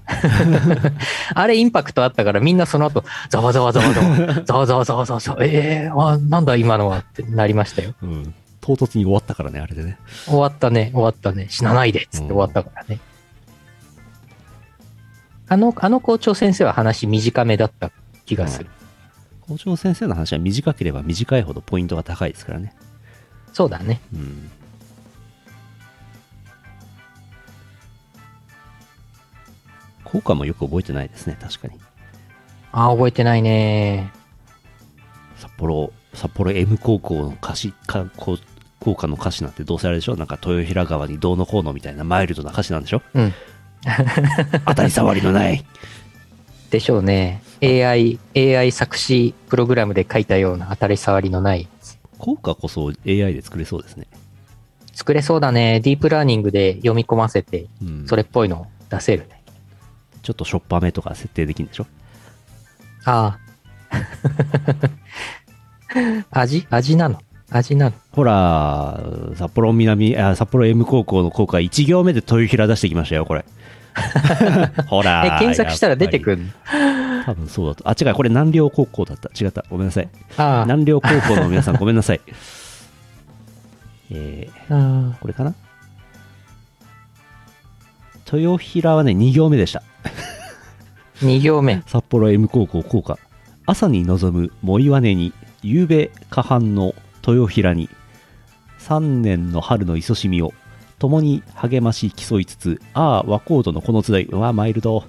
[laughs] あれインパクトあったからみんなその後、ざわざわざわざわ、[laughs] ざわざわざわざわざわ、ええー、あ、なんだ今のはってなりましたよ。うん。唐突に終わったからね、あれでね。終わったね、終わったね、死なないでっつって終わったからね。あの、あの校長先生は話短めだった気がする。校長先生の話は短ければ短いほどポイントが高いですからね。そうだね。うん。効果もよく覚えてないですね、確かに。ああ、覚えてないね。札幌、札幌 M 高校の歌詞、かこう効果の歌詞なんてどうせあれでしょ？なんか豊平川にどうのこうのみたいなマイルドな歌詞なんでしょ？うん。[laughs] 当たり障りのない。でしょうね。AI、AI 作詞プログラムで書いたような当たり障りのない。効果こそ AI で作れそうですね。作れそうだね。ディープラーニングで読み込ませて、うん。それっぽいの出せるね。ちょっとしょっぱめとか設定できるんでしょ？ああ。[laughs] 味？味なの？味なの？ほら、札幌南、あ札幌 M 高校の効果1行目で豊平出してきましたよ、これ。ほら。え、検索したら出てくる。多分そうだと。あ、違う、これ南陵高校だった。違った。ごめんなさい。南陵高校の皆さん、[laughs] ごめんなさい。えー、あこれかな？豊平はね、2行目でした。ー。2行目。札幌 M 高校校歌。朝に望む藻岩根に、夕べ下半の豊平に、三年の春の磯しみを、共に励まし競いつつ、ああ、和コードのこの伝い、うわ、マイルド。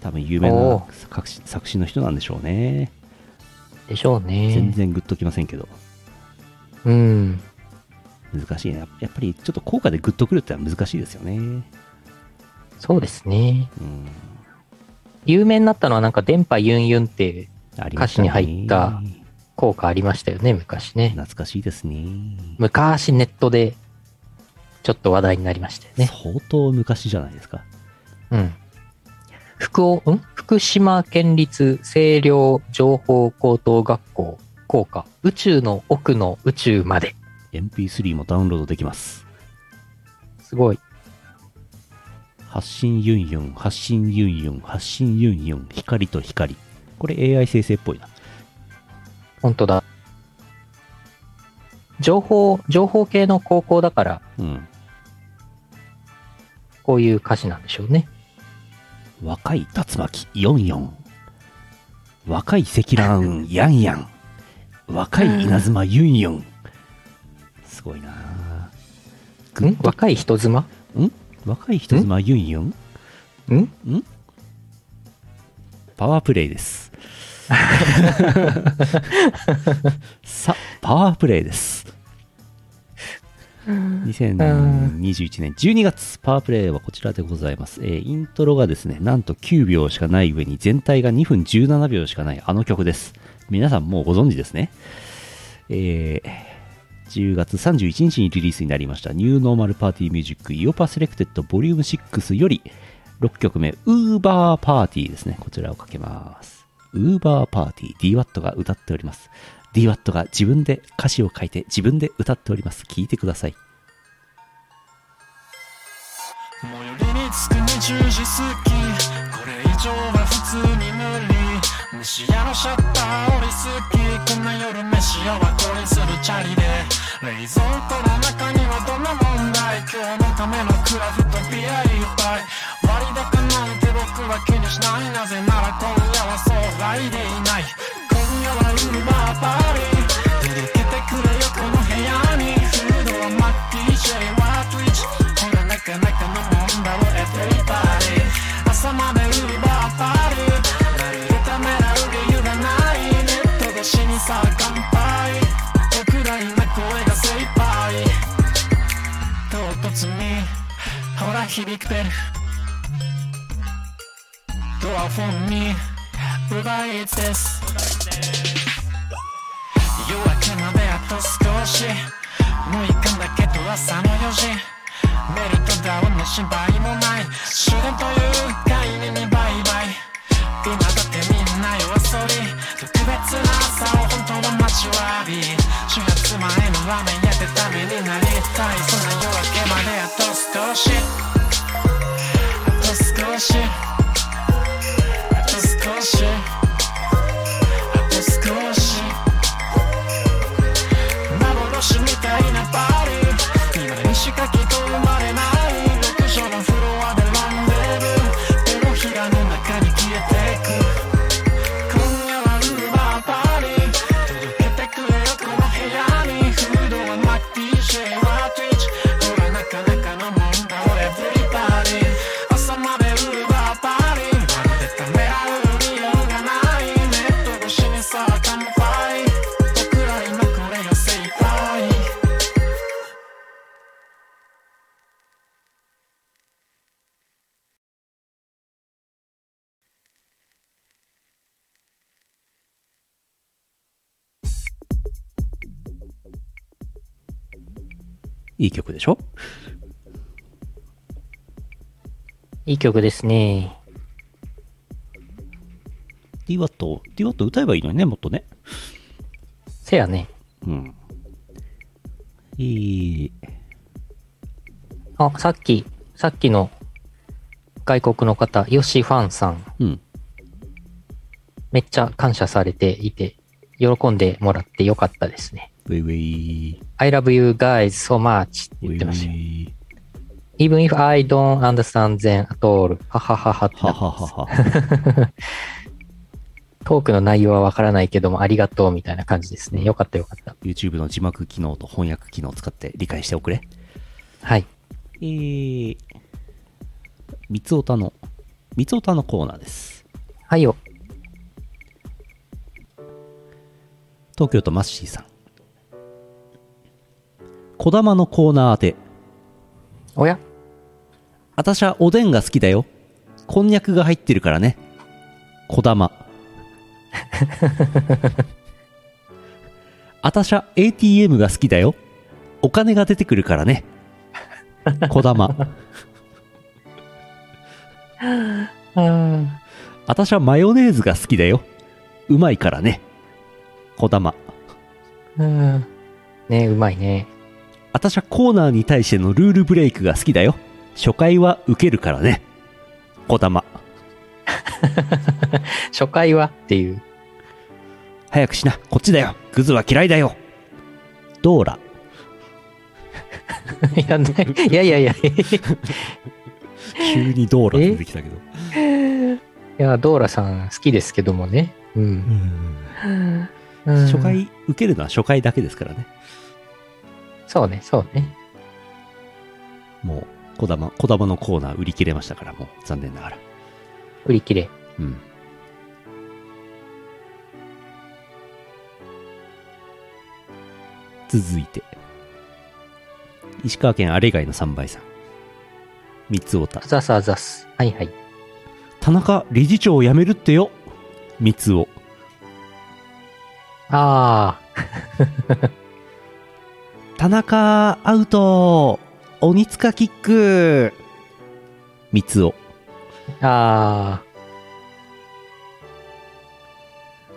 多分有名な作詞の人なんでしょうね。でしょう全ね。然グッときませんけど。うん。難しいね。やっぱりちょっと効果でグッとくるってのは難しいですよね。うん。そうですね。有名になったのはなんか電波ユンユンって歌詞に入った効果ありましたよね、昔ね。懐かしいですね。昔ネットでちょっと話題になりましたよね。相当昔じゃないですか。うん。福岡、ん？福島県立清涼情報高等学校効果。宇宙の奥の宇宙まで。MP3 もダウンロードできます。すごい。発信ユンユン、発信ユンユン、発信ユンユン、光と光。これ AI 生成っぽいな。本当だ。情報、情報系の高校だから、うん。こういう歌詞なんでしょうね。若い竜巻、ヨンヨン。若い積乱雲、[laughs] ヤンヤン。若い稲妻、ユンユン。すごいなぁん？若い人妻？ん？若い人妻、ユンユン？ん？パワープレイです。さ、パワープレイです。2021年12月、パワープレイはこちらでございます。えーイントロがですね、なんと9秒しかない上に全体が2分17秒しかないあの曲です。皆さんもうご存知ですね。えー10月31日にリリースになりました New Normal Party Music イオパ Selected Volume 6より6曲目、 Uber Party ですね。こちらをかけます。ウーバーパーティー DWAT が歌っております。DWAT が自分で歌詞を書いて自分で歌っております。聞いてください。最寄りに着く20時過ぎこれ以上は普通に無理。飯屋のシャッター降りすぎこんな夜飯をはこりするチャリで。冷蔵庫の中にはどんな問題今日のためのクラフトビアいっぱい。割高なんて僕は気にしない。なぜなら今夜はそうフライデーない。今夜はウーバーパーリー届けてくれよこの部屋に。フードはマッキー J は Twitch これなかなかのもんだろ Everybody 朝までウーバーパーリー何でためらう理由がない。ネット越しにさ乾杯。僕ら今声が精一杯。唐突に。ほら響くベルドアフォンに。奪いです夜明けまであと少しもう行くんだけど朝の4時メルトダウンの心配もない終電という概念にバイバイ今だってみんな夜遊び特別な朝を本当の待ちわび始発前のラーメン屋でダメになりたいそんな夜明けまであと少しあと少ししかきと生まれないいい曲でしょ？いい曲ですね。DWAT、DWAT 歌えばいいのにね、もっとね。せやね。うん。いい。あ、さっき、さっきの外国の方、ヨシファンさん、うん。めっちゃ感謝されていて、喜んでもらってよかったですね。ウェイウェイ。I love you guys so much って言ってましたよ。ウェイウェイ Even if I don't understand them at all. ははははってなはははは。[laughs] トークの内容はわからないけどもありがとうみたいな感じですね。よかったよかった。YouTube の字幕機能と翻訳機能を使って理解しておくれ。はい。えー、三つおたの、三つおたのコーナーです。はいよ。東京都マッシーさん。こだまのコーナーで、おや？あたしゃおでんが好きだよ。こんにゃくが入ってるからね。こだま。あたしゃ ATM が好きだよ。お金が出てくるからね。こだま。[laughs] うん。あたしゃマヨネーズが好きだよ。うまいからね。こだま。うん。ねうまいね。あたしゃコーナーに対してのルールブレイクが好きだよ。初回は受けるからね。こだま。[laughs] 初回はっていう。早くしな。こっちだよ。グズは嫌いだよ。ドーラ。[laughs] いや、ね、いやいやいや。い急にドーラ出てきたけど。[laughs] や、ドーラさん好きですけどもね。うん。うん初。回受けるのは初回だけですからね。そうね、そうね。もう、こだま、こだまのコーナー売り切れましたから、もう残念ながら。売り切れ。うん。続いて、石川県あれ以外の3倍さん。三つおたあ。ざすあざす。はいはい。田中理事長を辞めるってよ。三つお。あ田中アウト鬼塚キック三つお。あ、あ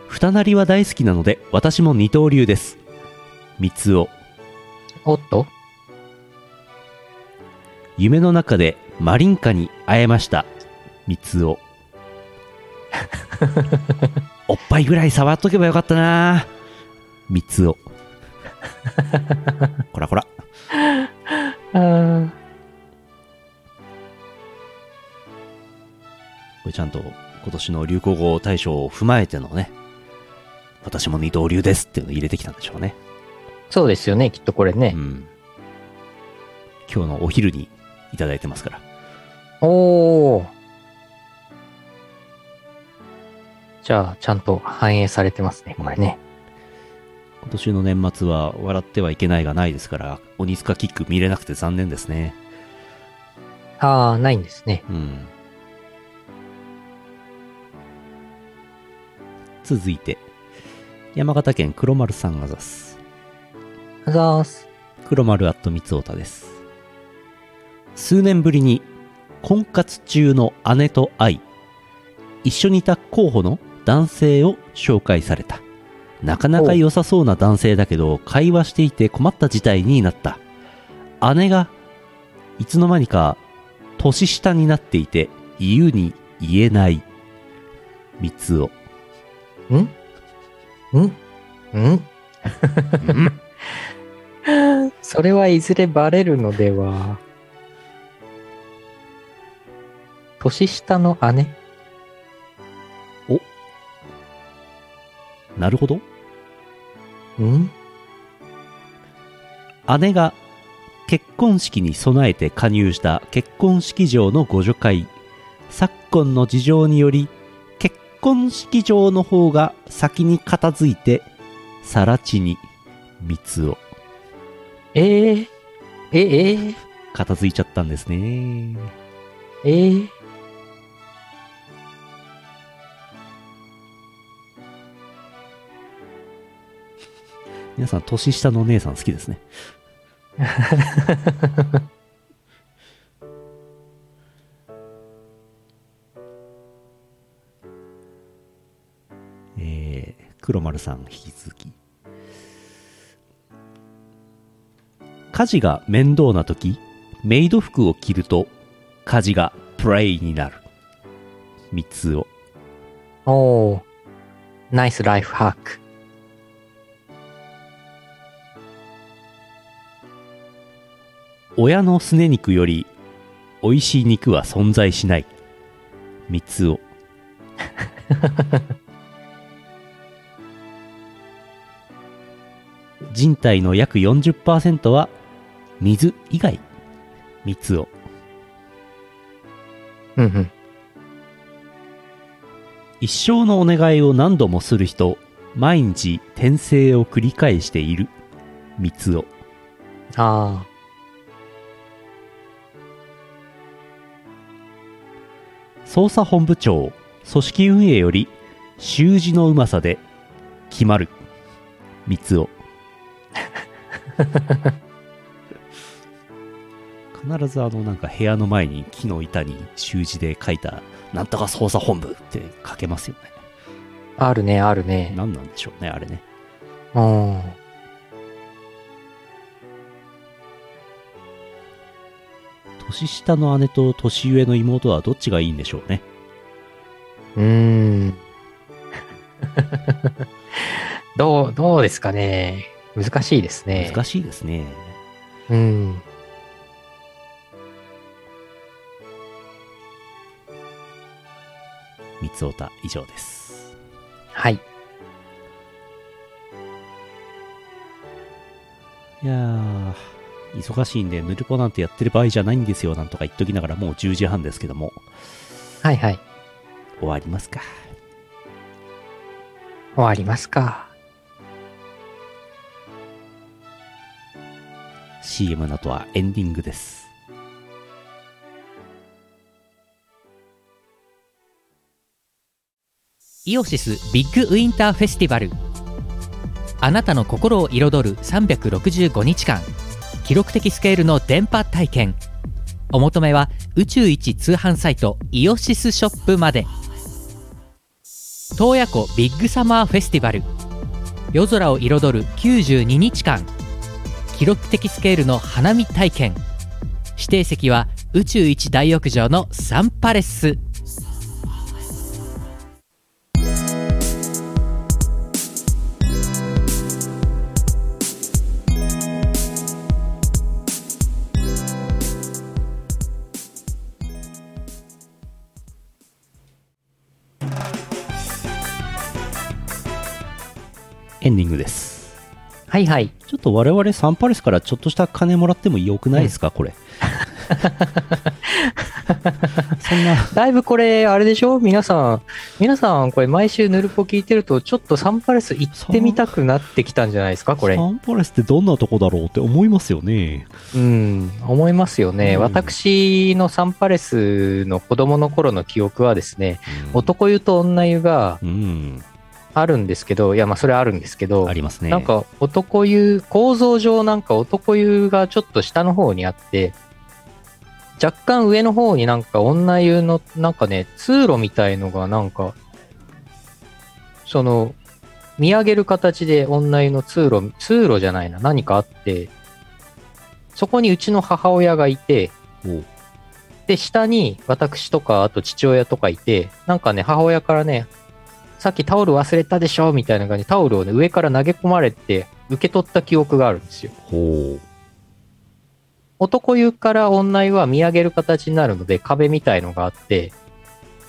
二なりは大好きなので私も二刀流です。三つおおっと？夢の中でマリンカに会えました。三つおおっぱいぐらい触っとけばよかったな。三つお [laughs] こらこら。これちゃんと今年の流行語大賞を踏まえてのね私も二刀流ですっていうのを入れてきたんでしょうね。そうですよね、きっとこれね。う。ん。今日のお昼にいただいてますから。おー。じゃあ、ちゃんと反映されてますね、これね。今年の年末は笑ってはいけないがないですから鬼塚キック見れなくて残念ですねああ、ないんですね。うん続いて山形県黒丸さんあざすあざーす。黒丸アット三つおたです数年ぶりに婚活中の姉と会い一緒にいた候補の男性を紹介された。なかなか良さそうな男性だけど会話していて困った事態になった。姉がいつの間にか年下になっていて言うに言えない。三つおん？ん？ん？[laughs] それはいずれバレるのでは。年下の姉？なるほど。ん？姉が結婚式に備えて加入した結婚式場の互助会。昨今の事情により結婚式場の方が先に片付いて更地に三つを。えええ、ええ片付いちゃったんですね。ええ皆さん年下のお姉さん好きですね [laughs] えー、黒丸さん引き続き家事が面倒な時メイド服を着ると家事がプレイになる三つをおー。ナイスライフハック。親のすね肉より美味しい肉は存在しない。三つを。[laughs] 人体の約40%は水以外。三つを。うんうん。一生のお願いを何度もする人毎日転生を繰り返している。三つを。あ捜査本部長組織運営より習字のうまさで決まる三つを [laughs] 必ずあのなんか部屋の前に木の板に習字で書いたなんとか捜査本部って書けますよねあ。あるね、あるね。何なんでしょうねあれねうん。年下の姉と年上の妹はどっちがいいんでしょうねうーん。[laughs] どう、どうですかね。難しいですね。難しいですねうん。三つおた以上ですはい。いやー忙しいんでヌルポなんてやってる場合じゃないんですよなんとか言っときながらもう10時半ですけども。はいはい。終わりますか。終わりますか。CM の後はエンディングです。イオシスビッグウィンターフェスティバル。あなたの心を彩る365日間記録的スケールの電波体験。お求めは宇宙一通販サイトイオシスショップまで。洞爺湖ビッグサマーフェスティバル。夜空を彩る92日間。記録的スケールの花火体験。指定席は宇宙一大浴場のサンパレス。エンディングです。はいはい。ちょっと我々サンパレスからちょっとした金もらってもよくないですか、これ。[laughs] そんな、だいぶこれ、あれでしょ？皆さん、皆さん、これ毎週ヌルポ聞いてると、ちょっとサンパレス行ってみたくなってきたんじゃないですか？これサ。ンパレスってどんなとこだろうって思いますよね。うん、思いますよね。うん私のサンパレスの子供の頃の記憶はですね、うん男湯と女湯がうん。あるんですけど、いや、まあ、それはあるんですけど、ありますね。なんか男湯、構造上なんか男湯がちょっと下の方にあって、若干上の方になんか女湯のなんかね、通路みたいのがなんか、その、見上げる形で女湯の通路、通路じゃないな、何かあって、そこにうちの母親がいて、で、下に私とか、あと父親とかいて、なんかね、母親からね、さっきタオル忘れたでしょみたいな感じでタオルをね、上から投げ込まれて、受け取った記憶があるんですよ。ほ男湯から女湯は見上げる形になるので、壁みたいのがあって、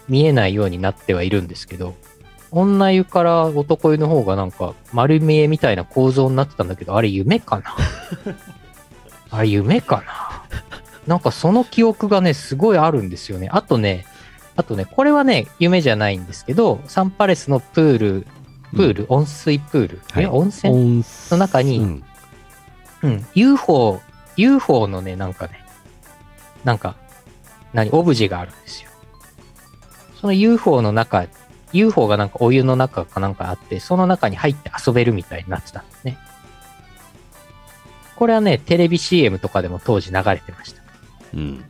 見えないようになってはいるんですけど、女湯から男湯の方がなんか丸見えみたいな構造になってたんだけど、あれ夢かな？[laughs] あれ夢かな？なんかその記憶がね、すごいあるんですよね。あとね、あとね、これはね、夢じゃないんですけど、サンパレスのプール、プール、温水プール、はいえ温う。泉？温の中にうんうん、UFO、UFO のね、なんかね、なんか、何、オブジェがあるんですよ。その UFO の中、UFO がなんかお湯の中かなんかあって、その中に入って遊べるみたいになってたんですね。これはね、テレビ CM とかでも当時流れてました。うん。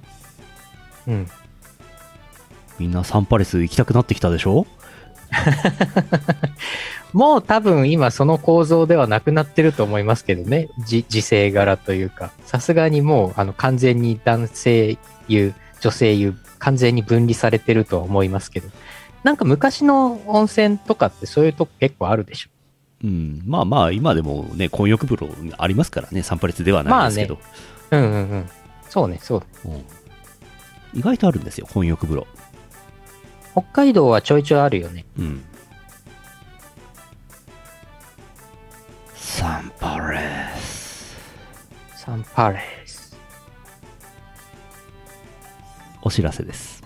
うん。みんなサンパレス行きたくなってきたでしょ？[laughs] もう多分今その構造ではなくなってると思いますけどね。じ時勢柄というか。さすがにもうあの完全に男性湯、女性湯、完全に分離されてるとは思いますけど。なんか昔の温泉とかってそういうとこ結構あるでしょ？うん。まあまあ、今でもね、混浴風呂ありますからね、サンパレスではないですけど。うんうんうん。そうね、そうね。うん意外とあるんですよ、混浴風呂。北海道はちょいちょいあるよね。うん。サンパレス。サンパレス。お知らせです。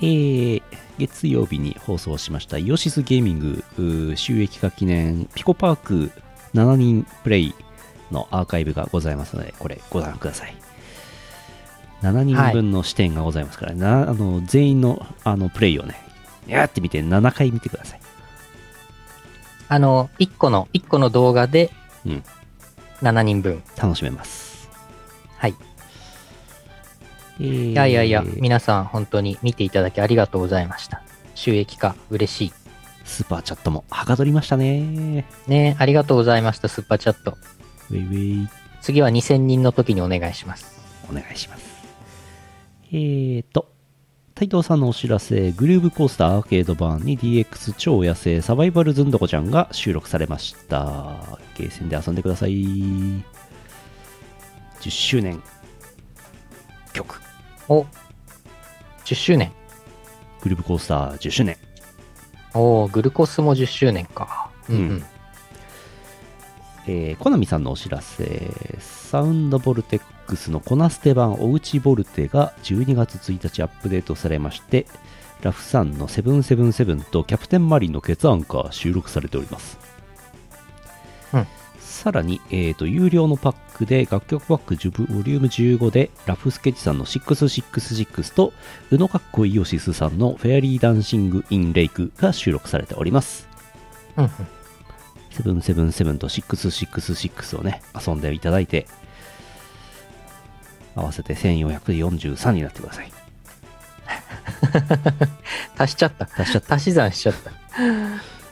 えー、月曜日に放送しましたイオシスゲーミングうー収益化記念ピコパーク7人プレイのアーカイブがございますので、これご覧ください。7人分の視点がございますから、なあの全員のあのプレイをね、やってみて7回見てください。あの、1個の、一個の動画でうん、7人分。楽しめます。はい。えーいやいやいや、皆さん本当に見ていただきありがとうございました。収益化、嬉しスーパーチャットもはかどりましたね。い。ねありがとうございました、スーパーチャット。ウェイウェイ。次は2000人の時にお願いします。お願いします。えーと、斉藤さんのお知らせ、グルーブコースターアーケード版に DX 超野生サバイバルズンドコちゃんが収録されました。ゲーセンで遊んでください。10周年曲。お、10周年。グルーブコースター10周年。おーグルコスも10周年か。うん、ううんん。えー、コナミさんのお知らせ、サウンドボルテックスのコナステ版おうちボルテが12月1日アップデートされまして、ラフさんの777とキャプテンマリンのケツアンカー収録されております。うんさらに、えーと、有料のパックで楽曲パック10ボリューム15でラフスケッチさんの666と宇野かっこイオシスさんのフェアリーダンシングインレイクが収録されております。うんうん。777と666をね、遊んでいただいて、合わせて1443になってください。[laughs] 足しちゃった。足しちゃった。足し算しちゃった。う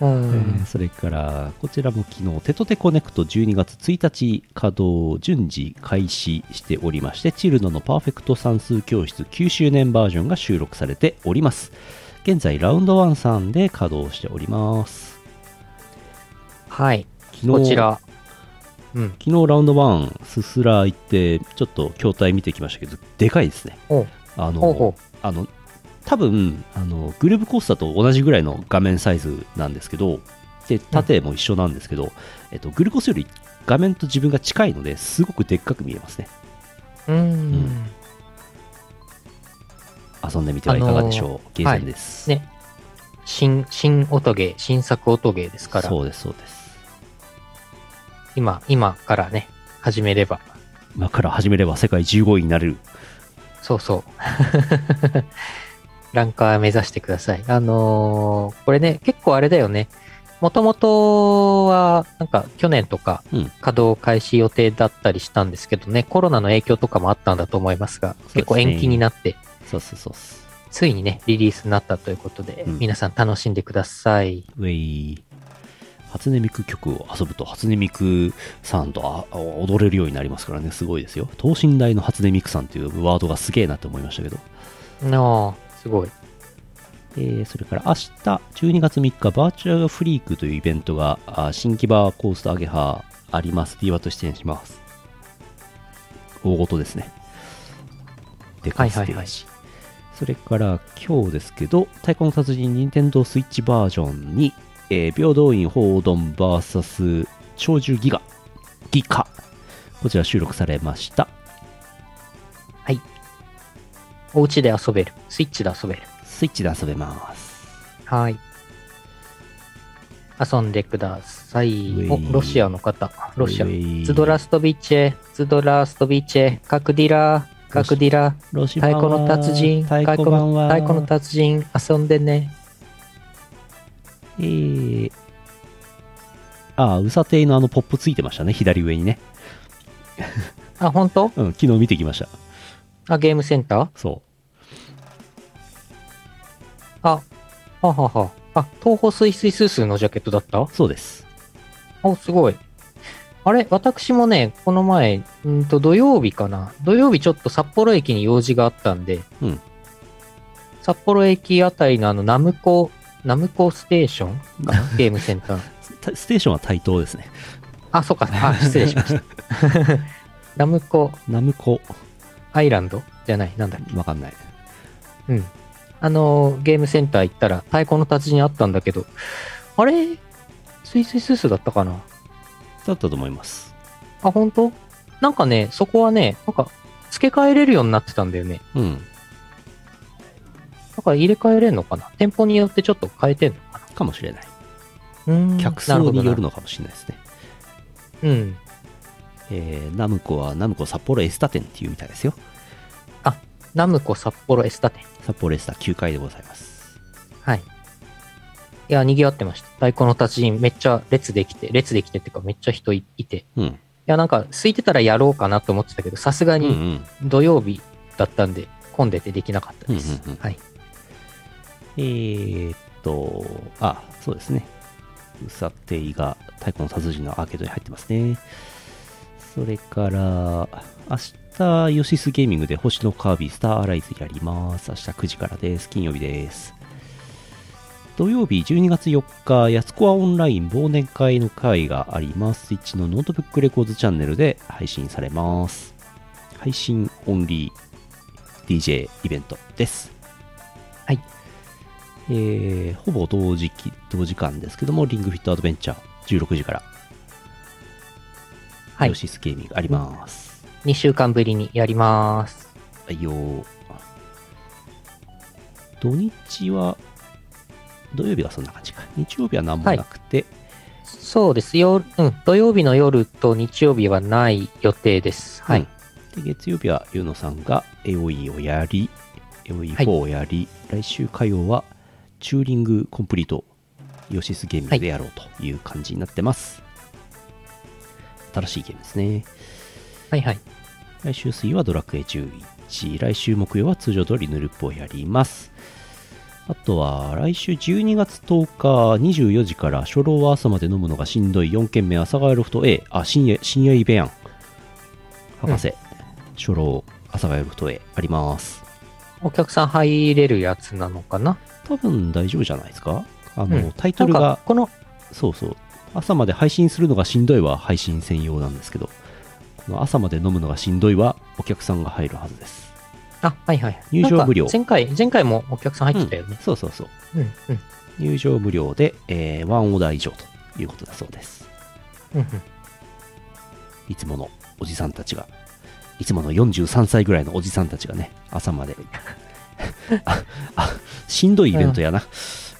えんーそれから、こちらも昨日、テトテコネクト12月1日稼働順次開始しておりまして、チルノのパーフェクト算数教室9周年バージョンが収録されております。現在、ラウンド1さんで稼働しております。はい。昨日こちら。うん。昨日ラウンド1、すすら行って、ちょっと筐体見てきましたけど、でかいですね。あの、あの、多分、あの、グルーブコースターと同じぐらいの画面サイズなんですけど、で、縦も一緒なんですけど、えっと、グルコースより画面と自分が近いので、すごくでっかく見えますね。う。うん。遊んでみてはいかがでしょう。ゲーセンです。ね。新、新音ゲー、新作音ゲーですから、そうです、そうです。今、今からね、始めれば、今から始めれば世界15位になれる。そうそう。[laughs] ランカー目指してください。あのーこれね、結構あれだよね。もともとは、なんか去年とかうん稼働開始予定だったりしたんですけどね、コロナの影響とかもあったんだと思いますが、すね結構延期になって、そうそうそう。ついにね、リリースになったということで、うん皆さん楽しんでください。ウェイ。初音ミク曲を遊ぶと、初音ミクさんとあ踊れるようになりますからね、すごいですよ。等身大の初音ミクさんっていうワードがすげえなって思いましたけど。ああ、すごい。えーそれから明日12月3日バーチャルフリークというイベントがあ新規バーコーストアゲハあります。DWA と出演します。大事ですね。でかいステージ。はいはいはいそれから今日ですけど、太鼓の達人任天堂スイッチバージョンに、えー平等院報道 VS 長寿ギガ、ギカ。こちら収録されました。お家で遊べる。スイッチで遊べる。スイッチで遊べます。はい。遊んでくださいお、ロシアの方。ロシアズドラストビッチェ、ズドラストビッチェ、カクディラ、カクディラ、太鼓の達人、太鼓の達人、遊んでね。えー、ああ、ウサテイのあのポップついてましたね、左上にね。あ、本当？うん、昨日見てきました。あ、ゲームセンター？そあ、ははは。あ、東方スイスイスースーのジャケットだった？う、そうです。お、すごい。あれ私もね、この前、うんと土曜日かな。土曜日ちょっと札幌駅に用事があったんで、うん札幌駅あたりのあのナムコ、ナムコステーション [laughs] ゲームセンター。スステーションはタイトーですね。あ、そうか。あ、[laughs] 失礼しました。[laughs] ナムコナムコ、アイランド？じゃない、なんだっわかんない。け。うん。あのー、ゲームセンター行ったら太鼓の達人あったんだけど、あれ？スイスイスースだったかな？だったと思います。あ、本当？なんかね、そこはね、なんか、付け替えれるようになってたんだよね。うん。だから入れ替えれんのかな？店舗によってちょっと変えてんのかな？かもしれない。うーん客層によるなのかもしれないですね。うん。えー、ナムコはナムコ札幌エスタ店っていうみたいですよ。ナムコ札幌エスタ店。札幌エスタ9階でございます。はい。いや、賑わってました。太鼓の達人めっちゃ列できて、列できてっていうかめっちゃ人いいて。いうん。や、なんか空いてたらやろうかなと思ってたけど、さすがにん。土曜日だったんで、混んでてできなかったです。はい。えーっと、あ、そうですね。ウサテイが太鼓の達人のアーケードに入ってますね。それから、明日、イオシスゲーミングで星のカービィスターアライズやります。明日9時からです。金曜日です。土曜日12月4日、やつこわオンライン忘年会の会があります。スイッチのノートブックレコーズチャンネルで配信されます。配信オンリー DJ イベントです。はい。えーほぼ同時期、同時間ですけども、リングフィットアドベンチャー16時から、はいヨ。シスゲーミングあります。2週間ぶりにやります。はいよー土日は、土曜日はそんな感じか。日曜日は何もなくて、そうですよ。うん。土曜日の夜と日曜日はない予定です。はい。うんで月曜日はユーノさんが AOE をやり、AOE4 をやり、来週火曜はチューリングコンプリートヨシスゲーミングでやろうという感じになってます。新しいゲームですね。はいはい。来週水曜はドラクエ11、来週木曜は通常通りヌルポをやります。あとは、来週12月10日24時から初老は朝まで飲むのがしんどい4軒目阿佐ヶ谷ロフト A。あ、深夜、深夜イベやん。博士、初老阿佐ヶ谷ロフト A あります。お客さん入れるやつなのかな？多分大丈夫じゃないですか？あの、うんタイトルがこの、そうそう。朝まで配信するのがしんどいは配信専用なんですけど、この朝まで飲むのがしんどいはお客さんが入るはずです。あ、はいはい。入場無料前回、前回もお客さん入ってたよね。そうそうそう。うん、うん、入場無料で、えーワンオーダー以上ということだそうです。うん、うん。いつものおじさんたちが、いつもの43歳ぐらいのおじさんたちがね、朝まで。あ、あ、しんどいイベントやな。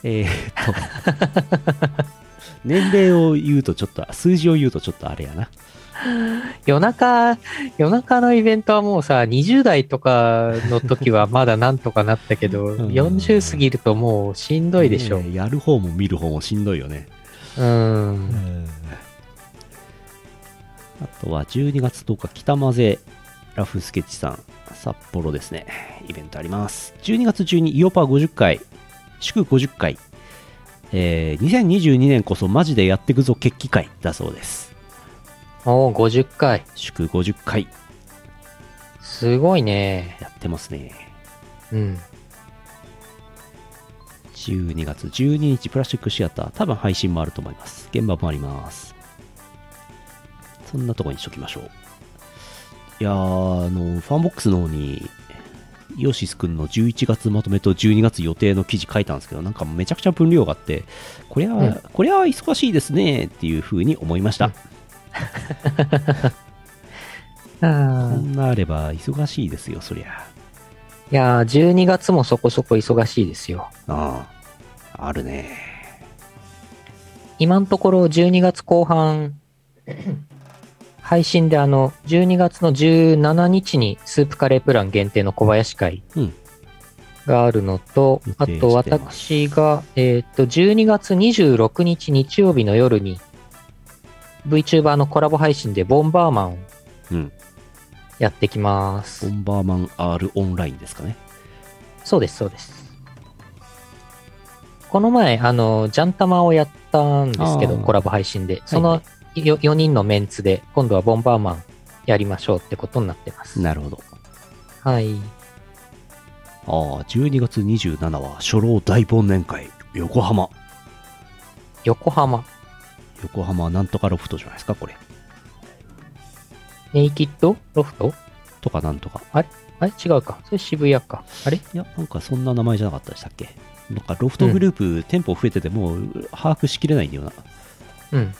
えーっと、年齢を言うとちょっと、数字を言うとちょっとあれやな。夜中、夜中のイベントはもうさ、20代とかの時はまだなんとかなったけど、[laughs] ん40過ぎるともうしんどいでしょ。ねえやる方も見る方もしんどいよね。うん。あとは12月10日、北混ぜラフスケッチさん、札幌ですね。イベントあります。12月中にイオパ50回、祝50回、えー2022年こそマジでやってくぞ決起会だそうです。おー、50回。祝50回すごいね。やってますね。うん。12月12日プラスチックシアター、多分配信もあると思います。現場もあります。そんなとこにしときましょう。いやー、あの、ファンボックスの方に、イオシスくんの11月まとめと12月予定の記事書いたんですけど、なんかめちゃくちゃ分量があって、こりゃ、うんこりゃ忙しいですねっていう風に思いました。[laughs] こあんなあれば忙しいですよ、そりゃ。いやー、12月もそこそこ忙しいですよ。ああ、あるね。今のところ12月後半、配信であの、12月の17日にスープカレープラン限定の小林会うんがあるのと、予定あと私が、えっ、と、12月26日日曜日の夜に VTuber のコラボ配信でボンバーマンをうん。やってきますボ。ンバーマン R オンラインですかね。そうです、そうです。この前、あの、ジャンタマをやったんですけど、コラボ配信で。そのはいよ4人のメンツで、今度はボンバーマンやりましょうってことになってます。なるほど。はい。ああ、12月27は初老大忘年会、横浜。横浜。横浜なんとかロフトじゃないですか、これ。ネイキッド？ロフト？とかなんとか。あれ？違うか。それ渋谷か。あれ？いや、なんかそんな名前じゃなかったでしたっけ？なんかロフトグループ、店舗増えててもう把握しきれないんだよな。うん。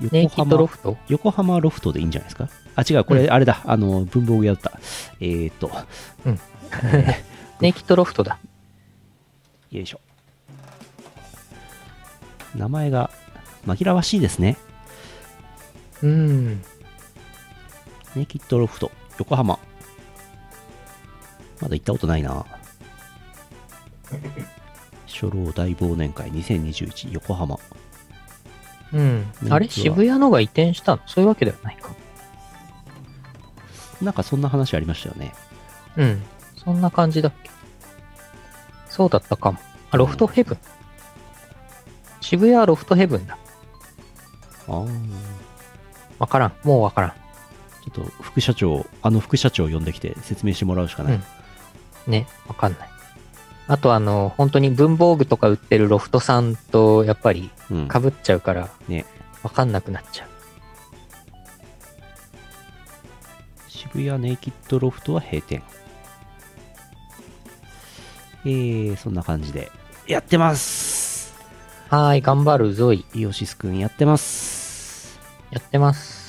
ネイ横キッドロ浜、フト？横浜ロフトでいいんじゃないですか？あ、違う、これあれだ。あの、文房具屋だった。えーと、[laughs] ネイキッドロフトだ。よいしょ。名前が紛らわしいですね。うん。ネイキッドロフト、横浜。まだ行ったことないな。[laughs] 初老大忘年会2021横浜。うん。あれ？渋谷のが移転したの？そういうわけではないか。なんかそんな話ありましたよね。うん。そんな感じだっけそうだったかも。あ、ロフトヘブン。渋谷はロフトヘブンだ。ああ。わからん。もうわからん。ちょっと副社長、あの副社長を呼んできて説明してもらうしかない。うんね、わかんない。あとあの、本当に文房具とか売ってるロフトさんとやっぱりうん。被っちゃうから、ね。わかんなくなっちゃう。渋谷ネイキッドロフトは閉店。えー、そんな感じで。やってますはーい、頑張るぞい。イオシスくんやってます。やってます。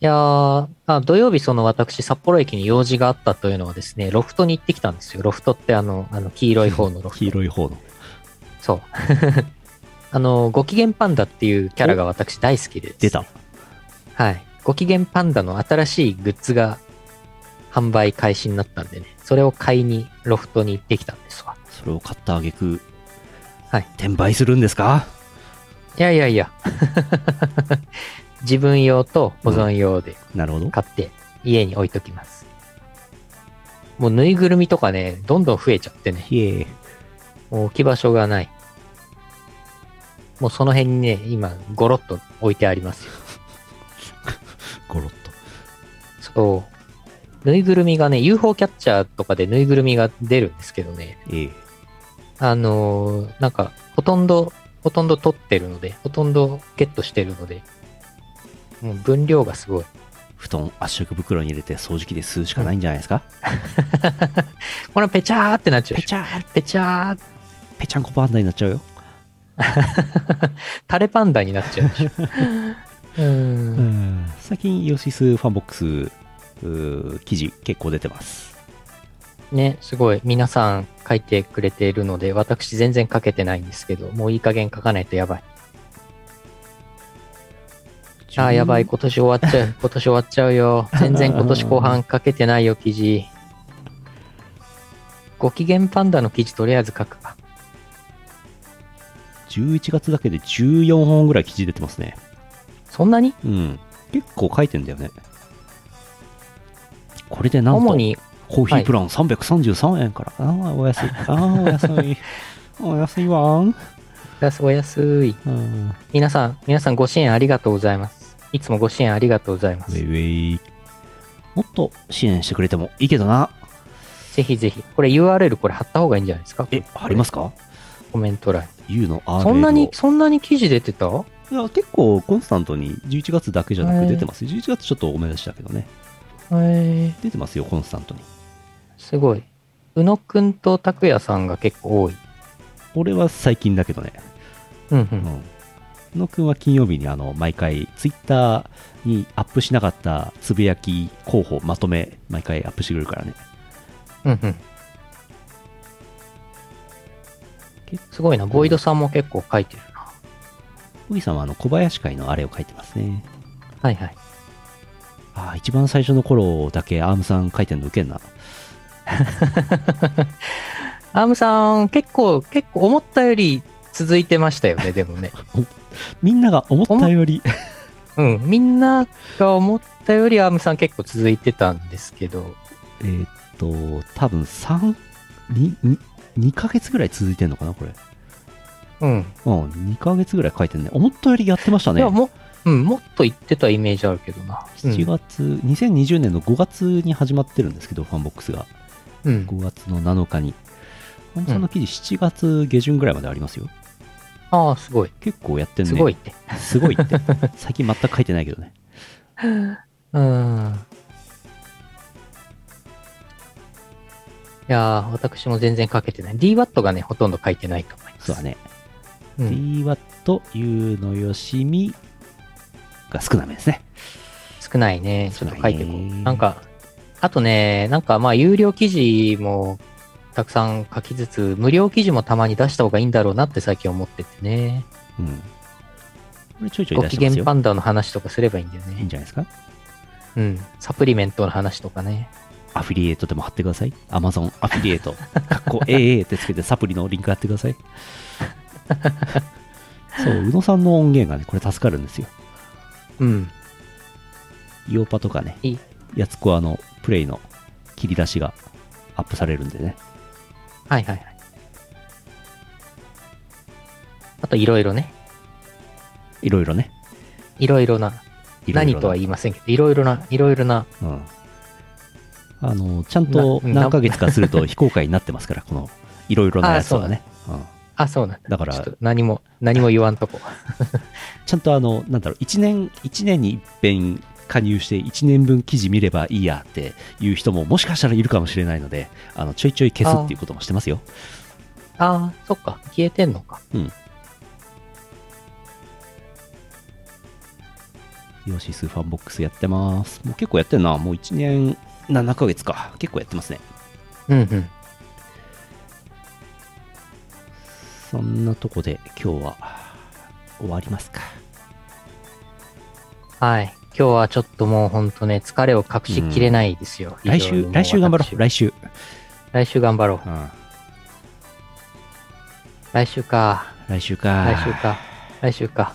いやーあ、土曜日その私、札幌駅に用事があったというのはですね、ロフトに行ってきたんですよ。ロフトってあの、あの、黄色い方のロフト。黄色い方の。そう。[laughs] あの、ご機嫌パンダっていうキャラが私大好きで、出た。。はい。ご機嫌パンダの新しいグッズが販売開始になったんでね、それを買いにロフトに行ってきたんですわ。それを買った挙句、はい。転売するんですか？いやいやいや。[laughs] 自分用と保存用でなるほど。買って家に置いときます。もうぬいぐるみとかね、どんどん増えちゃってね、いえ。もう置き場所がない。もうその辺にね、今、ゴロッと置いてありますよ。[laughs] ゴロッと。そう。ぬいぐるみがね、UFO キャッチャーとかでぬいぐるみが出るんですけどね、ええ。あのーなんか、ほとんど、ほとんど取ってるので、ほとんどゲットしてるので、もう分量がすごい。布団圧縮袋に入れて掃除機で吸うしかないんじゃないですか、[laughs] これペチャーってなっちゃう。ペチャーペチャー、ペチャンコパンダになっちゃうよ。[laughs] タレパンダになっちゃうでしょ。[laughs] うーん。最近イオシスファンボックス記事結構出てます。ね、すごい。皆さん書いてくれているので、私全然書けてないんですけど、もういい加減書かないとやばい。あー、やばい。今年終わっちゃう。[laughs] 今年終わっちゃうよ。全然今年後半書けてないよ、記事。ご機嫌パンダの記事とりあえず書くか。11月だけで14本ぐらい記事出てますね。そんなに？うん。結構書いてんだよね。これでなんと、主に、コーヒープラン333円から。ああ、お安い。ああ、お安い。[laughs] お安いわん。安お安い。うん。皆さん、皆さんご支援ありがとうございます。いつもご支援ありがとうございます。ウェイウェイ。もっと支援してくれてもいいけどな。ぜひぜひ。これ URL これ貼った方がいいんじゃないですか？え、ありますか？コメント欄に。?U の RL そんなに、そんなに記事出てた？いや、結構コンスタントに11月だけじゃなく出てます。11月ちょっと多めでしたけどね。へえ出てますよ、コンスタントに。すごい。宇野くんと拓也さんが結構多い。俺は最近だけどね。うんう。うんん。宇野くんは金曜日にあの、毎回、ツイッターにアップしなかったつぶやき候補まとめ、毎回アップしてくるからね。うんうん。すごいな。ボイドさんも結構書いてるな。ウギさんはあの、小林会のあれを書いてますね。はいはい。ああ、一番最初の頃だけアームさん書いてんのウケんな。[laughs] アームさん、結構、結構思ったより続いてましたよね、でもね。[laughs] みんなが思ったより、うん。みんなが思ったよりアームさん結構続いてたんですけど。えーっと、多分3、2、2 2ヶ月ぐらい続いてんのかな、これ。うん。うん、2ヶ月ぐらい書いてんね。思ったよりやってましたね。いや、も、うん、もっと言ってたイメージあるけどな。7月、2020年の5月に始まってるんですけど、ファンボックスが。うん。5月の7日に。アームさんの記事7月下旬ぐらいまでありますよ。ああ、すごい。結構やってんね。すごい。って。すごいって。[laughs] 最近全く書いてないけどね。うん。いやー、私も全然書けてない。DWAT がね、ほとんど書いてないと思います。そうだね。うん。DWAT、U のよしみが少なめですね。少ないね。ちょっと書いてこう。なんか、あとね、なんかまあ、有料記事もたくさん書きつつ、無料記事もたまに出した方がいいんだろうなって最近思っててね。うん。これちょいちょいご機。嫌パンダの話とかすればいいんだよいいんね。じゃないですか？うん。サプリメントの話とかね。アフィリエイトでも貼ってください。Amazon アフィリエイト。かっこ AA ってつけてサプリのリンク貼ってください。[laughs] そう、宇野さんの音源がね、これ助かるんですよ。うん。イオパとかねいい、やつこあの、プレイの切り出しがアップされるんでね。はいはいはい。あと、いろいろね。いろいろね。いろいろな。何とは言いませんけど、いろいろな、いろいろな。うん。あの、ちゃんとな何ヶ月かすると非公開になってますから、この、いろいろなやつはね。うんあ、そうなんだ。だから何も、何も言わんとこ。[laughs] ちゃんとあの、なんだろう、1年、一年に一遍加入して1年分記事見ればいいやっていう人ももしかしたらいるかもしれないので、あの、ちょいちょい消すっていうこともしてますよ。ああ、そっか。消えてんのか。イオシスファンボックスやってます。もう結構やってんな。もう1年7ヶ月か。結構やってますね。うんうん。そんなとこで今日は終わりますか。はい。今日はちょっともうほんとね、疲れを隠しきれないですよ。来週、非常にもう来週頑張ろう。私来週。来週頑張ろう。うん来週か。来週か。来週か。来週か。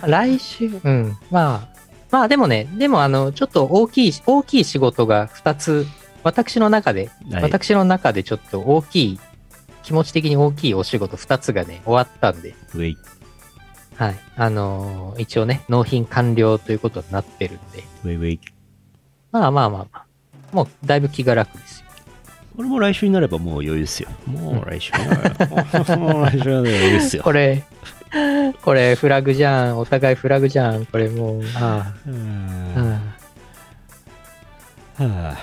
[laughs] 来週、うん。まあ、まあでもね、でもあの、ちょっと大きい、大きい仕事が2つ、私の中で、はい私の中でちょっと大きい、気持ち的に大きいお仕事2つがね、終わったんで、はい。あのー一応ね、納品完了ということになってるんで、ウェイウェイ。まあまあまあまあ、もうだいぶ気が楽ですよ。俺も来週になればもう余裕ですよ。もう来週になれば、もう来週になれば余裕ですよ。これ、これフラグじゃん。お互いフラグじゃん。これもう、あうあ、んああはあ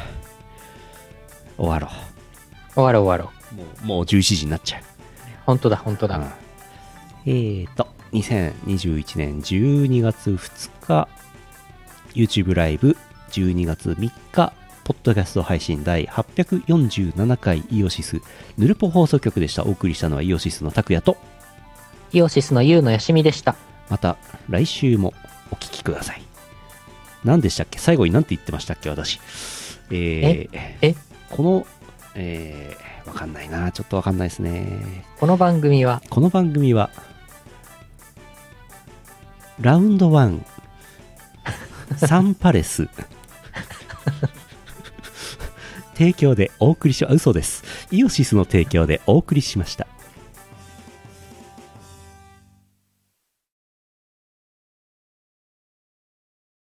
終わろ終わろう終わろう。う。もうもう11時になっちゃう。本当だ、本当だ。うんえーと、2021年12月2日、YouTube ライブ12月3日、ポッドキャスト配信第847回イオシス、ヌルポ放送局でした。お送りしたのはイオシスの拓也と、イオシスのユウのよしみでした。また来週もお聞きください。何でしたっけ？最後に何て言ってましたっけ？私。えー、え？この、えー、わかんないな。ちょっとわかんないですね。この番組は、この番組は、ラウンド1、サンパレス、[laughs] 提供でお送りし、あ嘘です。イオシスの提供でお送りしました。